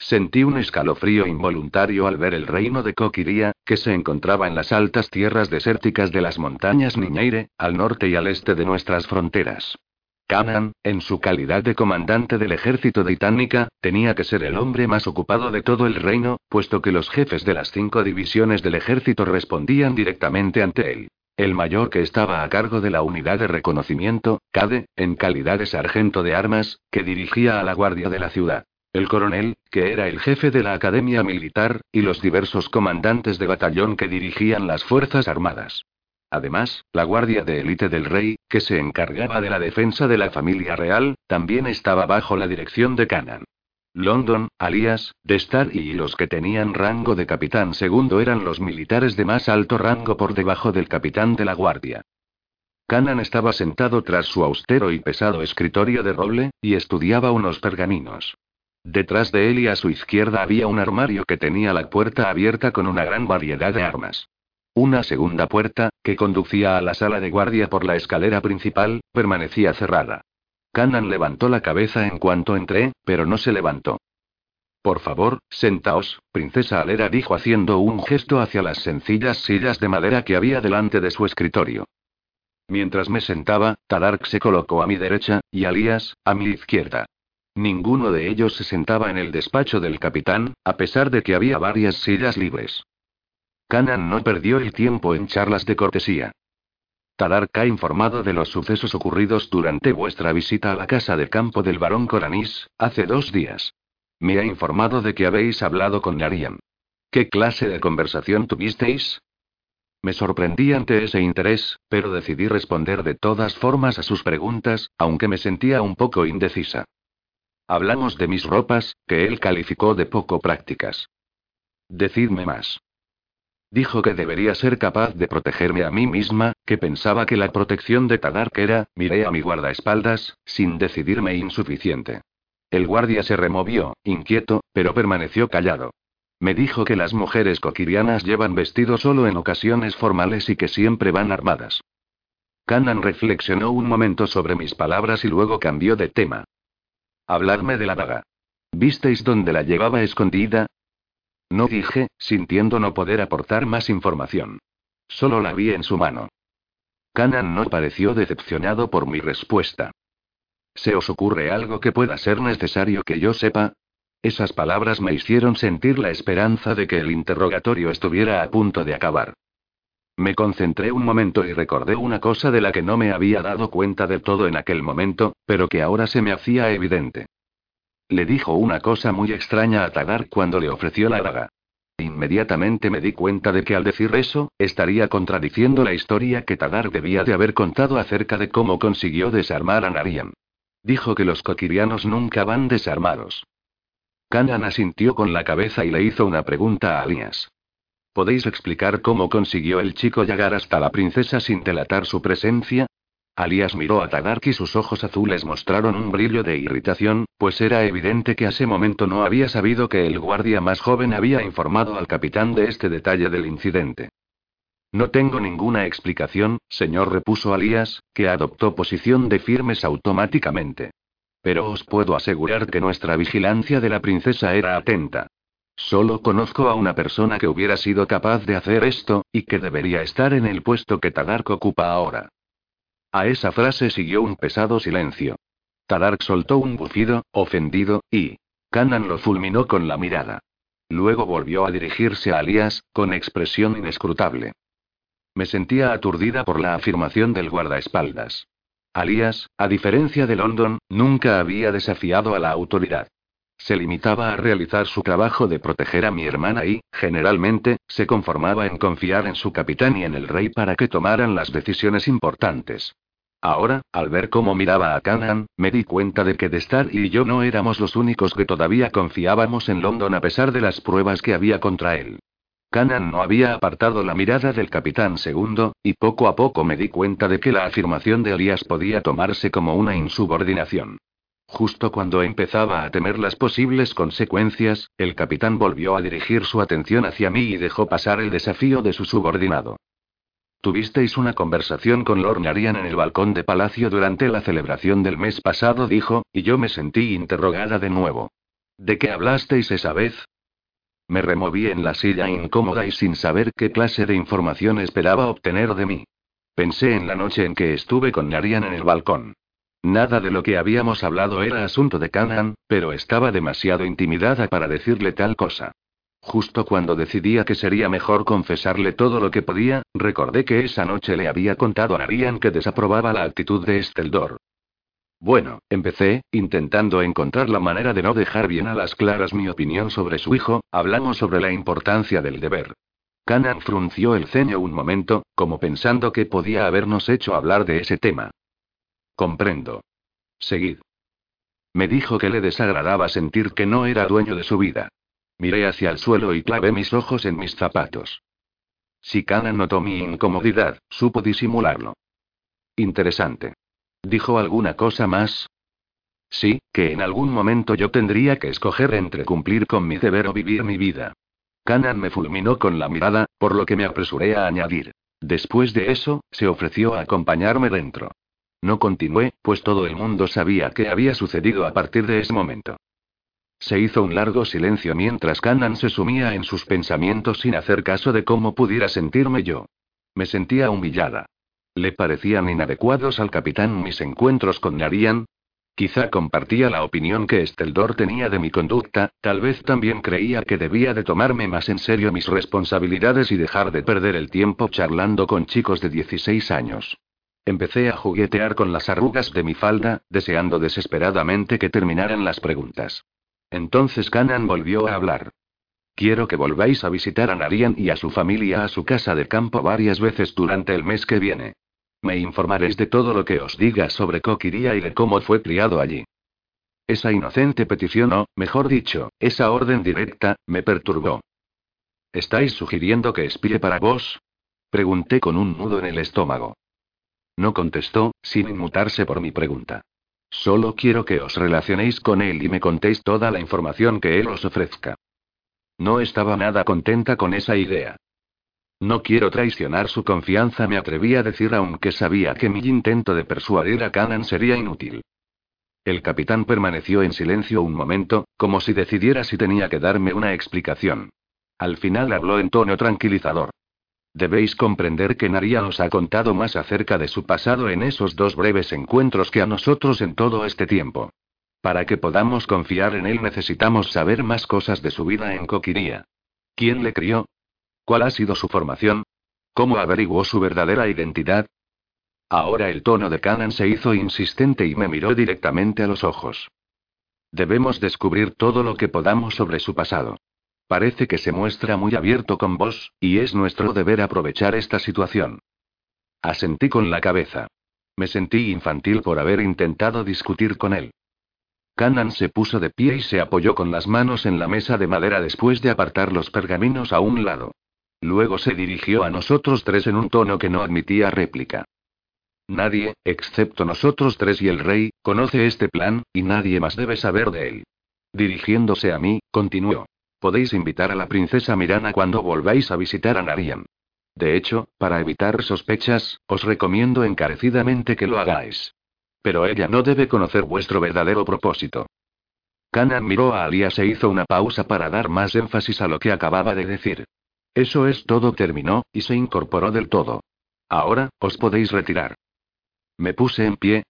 Sentí un escalofrío involuntario al ver el reino de Coquiría, que se encontraba en las altas tierras desérticas de las montañas Niñeire, al norte y al este de nuestras fronteras. Canan, en su calidad de comandante del ejército de Itánica, tenía que ser el hombre más ocupado de todo el reino, puesto que los jefes de las cinco divisiones del ejército respondían directamente ante él. El mayor que estaba a cargo de la unidad de reconocimiento, Cade, en calidad de sargento de armas, que dirigía a la guardia de la ciudad. El coronel, que era el jefe de la academia militar, y los diversos comandantes de batallón que dirigían las fuerzas armadas. Además, la guardia de élite del rey, que se encargaba de la defensa de la familia real, también estaba bajo la dirección de Canan. London, Alias, Destar y los que tenían rango de capitán segundo eran los militares de más alto rango por debajo del capitán de la guardia. Canan estaba sentado tras su austero y pesado escritorio de roble, y estudiaba unos pergaminos. Detrás de él y a su izquierda había un armario que tenía la puerta abierta con una gran variedad de armas. Una segunda puerta, que conducía a la sala de guardia por la escalera principal, permanecía cerrada. Canan levantó la cabeza en cuanto entré, pero no se levantó. Por favor, sentaos, princesa Alera dijo haciendo un gesto hacia las sencillas sillas de madera que había delante de su escritorio. Mientras me sentaba, Tadark se colocó a mi derecha, y Alías, a mi izquierda. Ninguno de ellos se sentaba en el despacho del capitán, a pesar de que había varias sillas libres. Canan no perdió el tiempo en charlas de cortesía. Tadark ha informado de los sucesos ocurridos durante vuestra visita a la casa de campo del barón Coranís, hace dos días. Me ha informado de que habéis hablado con Nariam. ¿Qué clase de conversación tuvisteis? Me sorprendí ante ese interés, pero decidí responder de todas formas a sus preguntas, aunque me sentía un poco indecisa. Hablamos de mis ropas, que él calificó de poco prácticas. Decidme más. Dijo que debería ser capaz de protegerme a mí misma, que pensaba que la protección de Tadark era, miré a mi guardaespaldas, sin decidirme insuficiente. El guardia se removió, inquieto, pero permaneció callado. Me dijo que las mujeres coquirianas llevan vestido solo en ocasiones formales y que siempre van armadas. Canan reflexionó un momento sobre mis palabras y luego cambió de tema. Habladme de la daga. ¿Visteis dónde la llevaba escondida? No dije, sintiendo no poder aportar más información. Solo la vi en su mano. Canan no pareció decepcionado por mi respuesta. ¿Se os ocurre algo que pueda ser necesario que yo sepa? Esas palabras me hicieron sentir la esperanza de que el interrogatorio estuviera a punto de acabar. Me concentré un momento y recordé una cosa de la que no me había dado cuenta del todo en aquel momento, pero que ahora se me hacía evidente. Le dijo una cosa muy extraña a Tagar cuando le ofreció la daga. Inmediatamente me di cuenta de que al decir eso, estaría contradiciendo la historia que Tagar debía de haber contado acerca de cómo consiguió desarmar a Narian. Dijo que los coquirianos nunca van desarmados. Kanan asintió con la cabeza y le hizo una pregunta a Alias. ¿Podéis explicar cómo consiguió el chico llegar hasta la princesa sin delatar su presencia? Alias miró a Tadark y sus ojos azules mostraron un brillo de irritación, pues era evidente que a ese momento no había sabido que el guardia más joven había informado al capitán de este detalle del incidente. No tengo ninguna explicación, señor, repuso Alias, que adoptó posición de firmes automáticamente. Pero os puedo asegurar que nuestra vigilancia de la princesa era atenta. Solo conozco a una persona que hubiera sido capaz de hacer esto, y que debería estar en el puesto que Tadark ocupa ahora. A esa frase siguió un pesado silencio. Tadark soltó un bufido, ofendido, y. Kanan lo fulminó con la mirada. Luego volvió a dirigirse a Alias, con expresión inescrutable. Me sentía aturdida por la afirmación del guardaespaldas. Alias, a diferencia de London, nunca había desafiado a la autoridad. Se limitaba a realizar su trabajo de proteger a mi hermana y, generalmente, se conformaba en confiar en su capitán y en el rey para que tomaran las decisiones importantes. Ahora, al ver cómo miraba a Canaan, me di cuenta de que Destar y yo no éramos los únicos que todavía confiábamos en London a pesar de las pruebas que había contra él. Canaan no había apartado la mirada del capitán segundo, y poco a poco me di cuenta de que la afirmación de Elías podía tomarse como una insubordinación. Justo cuando empezaba a temer las posibles consecuencias, el capitán volvió a dirigir su atención hacia mí y dejó pasar el desafío de su subordinado. Tuvisteis una conversación con Lord Narian en el balcón de palacio durante la celebración del mes pasado, dijo, y yo me sentí interrogada de nuevo. ¿De qué hablasteis esa vez? Me removí en la silla incómoda y sin saber qué clase de información esperaba obtener de mí. Pensé en la noche en que estuve con Narian en el balcón. Nada de lo que habíamos hablado era asunto de Canaan, pero estaba demasiado intimidada para decirle tal cosa. Justo cuando decidía que sería mejor confesarle todo lo que podía, recordé que esa noche le había contado a Narian que desaprobaba la actitud de Esteldor. Bueno, empecé, intentando encontrar la manera de no dejar bien a las claras mi opinión sobre su hijo, hablamos sobre la importancia del deber. Canan frunció el ceño un momento, como pensando que podía habernos hecho hablar de ese tema. Comprendo. Seguid. Me dijo que le desagradaba sentir que no era dueño de su vida. Miré hacia el suelo y clavé mis ojos en mis zapatos. Si Kana notó mi incomodidad, supo disimularlo. Interesante. ¿Dijo alguna cosa más? Sí, que en algún momento yo tendría que escoger entre cumplir con mi deber o vivir mi vida. Kanan me fulminó con la mirada, por lo que me apresuré a añadir. Después de eso, se ofreció a acompañarme dentro. No continué, pues todo el mundo sabía qué había sucedido a partir de ese momento. Se hizo un largo silencio mientras Cannan se sumía en sus pensamientos sin hacer caso de cómo pudiera sentirme yo. Me sentía humillada. ¿Le parecían inadecuados al capitán mis encuentros con Narian? Quizá compartía la opinión que Esteldor tenía de mi conducta, tal vez también creía que debía de tomarme más en serio mis responsabilidades y dejar de perder el tiempo charlando con chicos de 16 años. Empecé a juguetear con las arrugas de mi falda, deseando desesperadamente que terminaran las preguntas. Entonces Canan volvió a hablar. Quiero que volváis a visitar a Narian y a su familia a su casa de campo varias veces durante el mes que viene. Me informaréis de todo lo que os diga sobre Kokiria y de cómo fue criado allí. Esa inocente petición o, mejor dicho, esa orden directa, me perturbó. ¿Estáis sugiriendo que espíe para vos? Pregunté con un nudo en el estómago. No contestó, sin inmutarse por mi pregunta. Solo quiero que os relacionéis con él y me contéis toda la información que él os ofrezca. No estaba nada contenta con esa idea. No quiero traicionar su confianza, me atreví a decir aunque sabía que mi intento de persuadir a Canan sería inútil. El capitán permaneció en silencio un momento, como si decidiera si tenía que darme una explicación. Al final habló en tono tranquilizador. Debéis comprender que Naria os ha contado más acerca de su pasado en esos dos breves encuentros que a nosotros en todo este tiempo. Para que podamos confiar en él necesitamos saber más cosas de su vida en Coquiría. ¿Quién le crió? ¿Cuál ha sido su formación? ¿Cómo averiguó su verdadera identidad? Ahora el tono de Canan se hizo insistente y me miró directamente a los ojos. Debemos descubrir todo lo que podamos sobre su pasado. Parece que se muestra muy abierto con vos, y es nuestro deber aprovechar esta situación. Asentí con la cabeza. Me sentí infantil por haber intentado discutir con él. Cannan se puso de pie y se apoyó con las manos en la mesa de madera después de apartar los pergaminos a un lado. Luego se dirigió a nosotros tres en un tono que no admitía réplica. Nadie, excepto nosotros tres y el rey, conoce este plan, y nadie más debe saber de él. Dirigiéndose a mí, continuó. Podéis invitar a la princesa Mirana cuando volváis a visitar a Narian. De hecho, para evitar sospechas, os recomiendo encarecidamente que lo hagáis. Pero ella no debe conocer vuestro verdadero propósito. Kanan miró a Alias e hizo una pausa para dar más énfasis a lo que acababa de decir. Eso es todo, terminó, y se incorporó del todo. Ahora, os podéis retirar. Me puse en pie.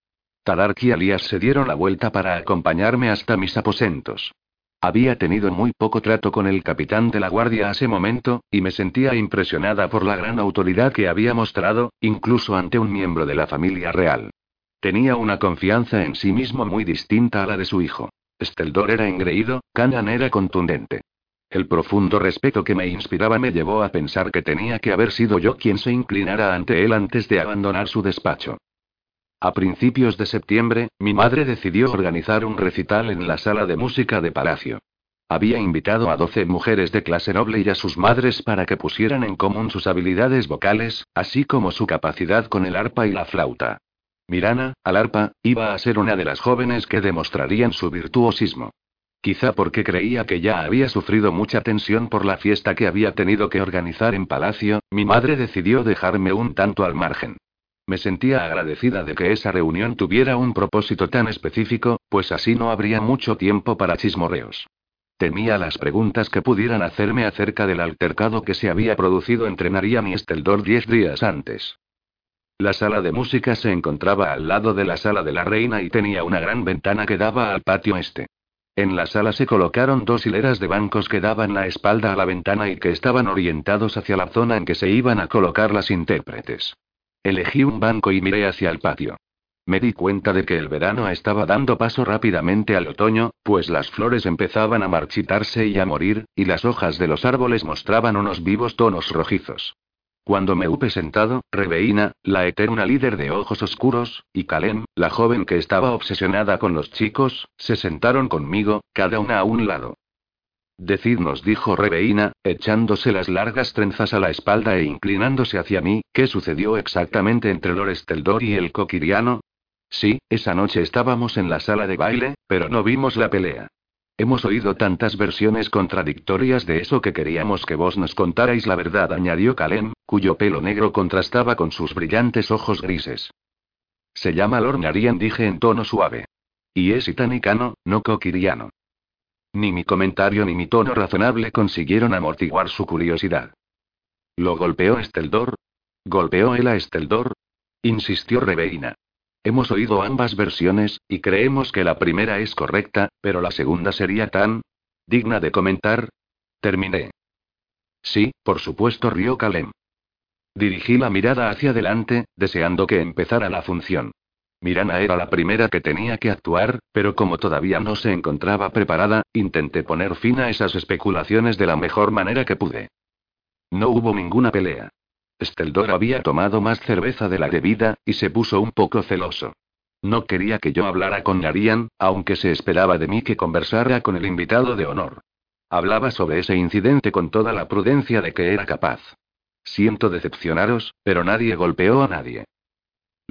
Tadark y Alias se dieron la vuelta para acompañarme hasta mis aposentos. Había tenido muy poco trato con el capitán de la guardia ese momento, y me sentía impresionada por la gran autoridad que había mostrado, incluso ante un miembro de la familia real. Tenía una confianza en sí mismo muy distinta a la de su hijo. Steldor era engreído, Canan era contundente. El profundo respeto que me inspiraba me llevó a pensar que tenía que haber sido yo quien se inclinara ante él antes de abandonar su despacho. A principios de septiembre, mi madre decidió organizar un recital en la sala de música de Palacio. Había invitado a doce mujeres de clase noble y a sus madres para que pusieran en común sus habilidades vocales, así como su capacidad con el arpa y la flauta. Mirana, al arpa, iba a ser una de las jóvenes que demostrarían su virtuosismo. Quizá porque creía que ya había sufrido mucha tensión por la fiesta que había tenido que organizar en Palacio, mi madre decidió dejarme un tanto al margen. Me sentía agradecida de que esa reunión tuviera un propósito tan específico, pues así no habría mucho tiempo para chismorreos. Temía las preguntas que pudieran hacerme acerca del altercado que se había producido entre Narian y Esteldor diez días antes. La sala de música se encontraba al lado de la sala de la reina y tenía una gran ventana que daba al patio este. En la sala se colocaron dos hileras de bancos que daban la espalda a la ventana y que estaban orientados hacia la zona en que se iban a colocar las intérpretes. Elegí un banco y miré hacia el patio. Me di cuenta de que el verano estaba dando paso rápidamente al otoño, pues las flores empezaban a marchitarse y a morir, y las hojas de los árboles mostraban unos vivos tonos rojizos. Cuando me hube sentado, Rebeina, la eterna líder de ojos oscuros, y Kalem, la joven que estaba obsesionada con los chicos, se sentaron conmigo, cada una a un lado. Decidnos, dijo Rebeina, echándose las largas trenzas a la espalda e inclinándose hacia mí, ¿qué sucedió exactamente entre Lord Esteldor y el coquiriano? Sí, esa noche estábamos en la sala de baile, pero no vimos la pelea. Hemos oído tantas versiones contradictorias de eso que queríamos que vos nos contarais la verdad, añadió Kalem, cuyo pelo negro contrastaba con sus brillantes ojos grises. Se llama Lord Narian, dije en tono suave. Y es itanicano, no coquiriano. Ni mi comentario ni mi tono razonable consiguieron amortiguar su curiosidad. ¿Lo golpeó Esteldor? ¿Golpeó él a Esteldor? insistió Rebeina. Hemos oído ambas versiones, y creemos que la primera es correcta, pero la segunda sería tan... digna de comentar. Terminé. Sí, por supuesto, rió Kalem. Dirigí la mirada hacia adelante, deseando que empezara la función. Mirana era la primera que tenía que actuar, pero como todavía no se encontraba preparada, intenté poner fin a esas especulaciones de la mejor manera que pude. No hubo ninguna pelea. Esteldor había tomado más cerveza de la debida, y se puso un poco celoso. No quería que yo hablara con Narian, aunque se esperaba de mí que conversara con el invitado de honor. Hablaba sobre ese incidente con toda la prudencia de que era capaz. Siento decepcionaros, pero nadie golpeó a nadie.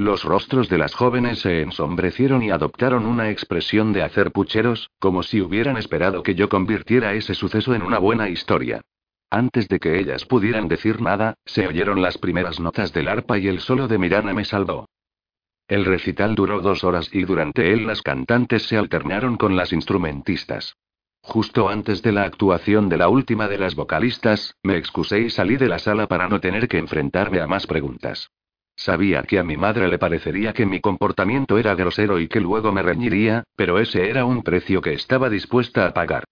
Los rostros de las jóvenes se ensombrecieron y adoptaron una expresión de hacer pucheros, como si hubieran esperado que yo convirtiera ese suceso en una buena historia. Antes de que ellas pudieran decir nada, se oyeron las primeras notas del arpa y el solo de Mirana me salvó. El recital duró dos horas y durante él las cantantes se alternaron con las instrumentistas. Justo antes de la actuación de la última de las vocalistas, me excusé y salí de la sala para no tener que enfrentarme a más preguntas. Sabía que a mi madre le parecería que mi comportamiento era grosero y que luego me reñiría, pero ese era un precio que estaba dispuesta a pagar.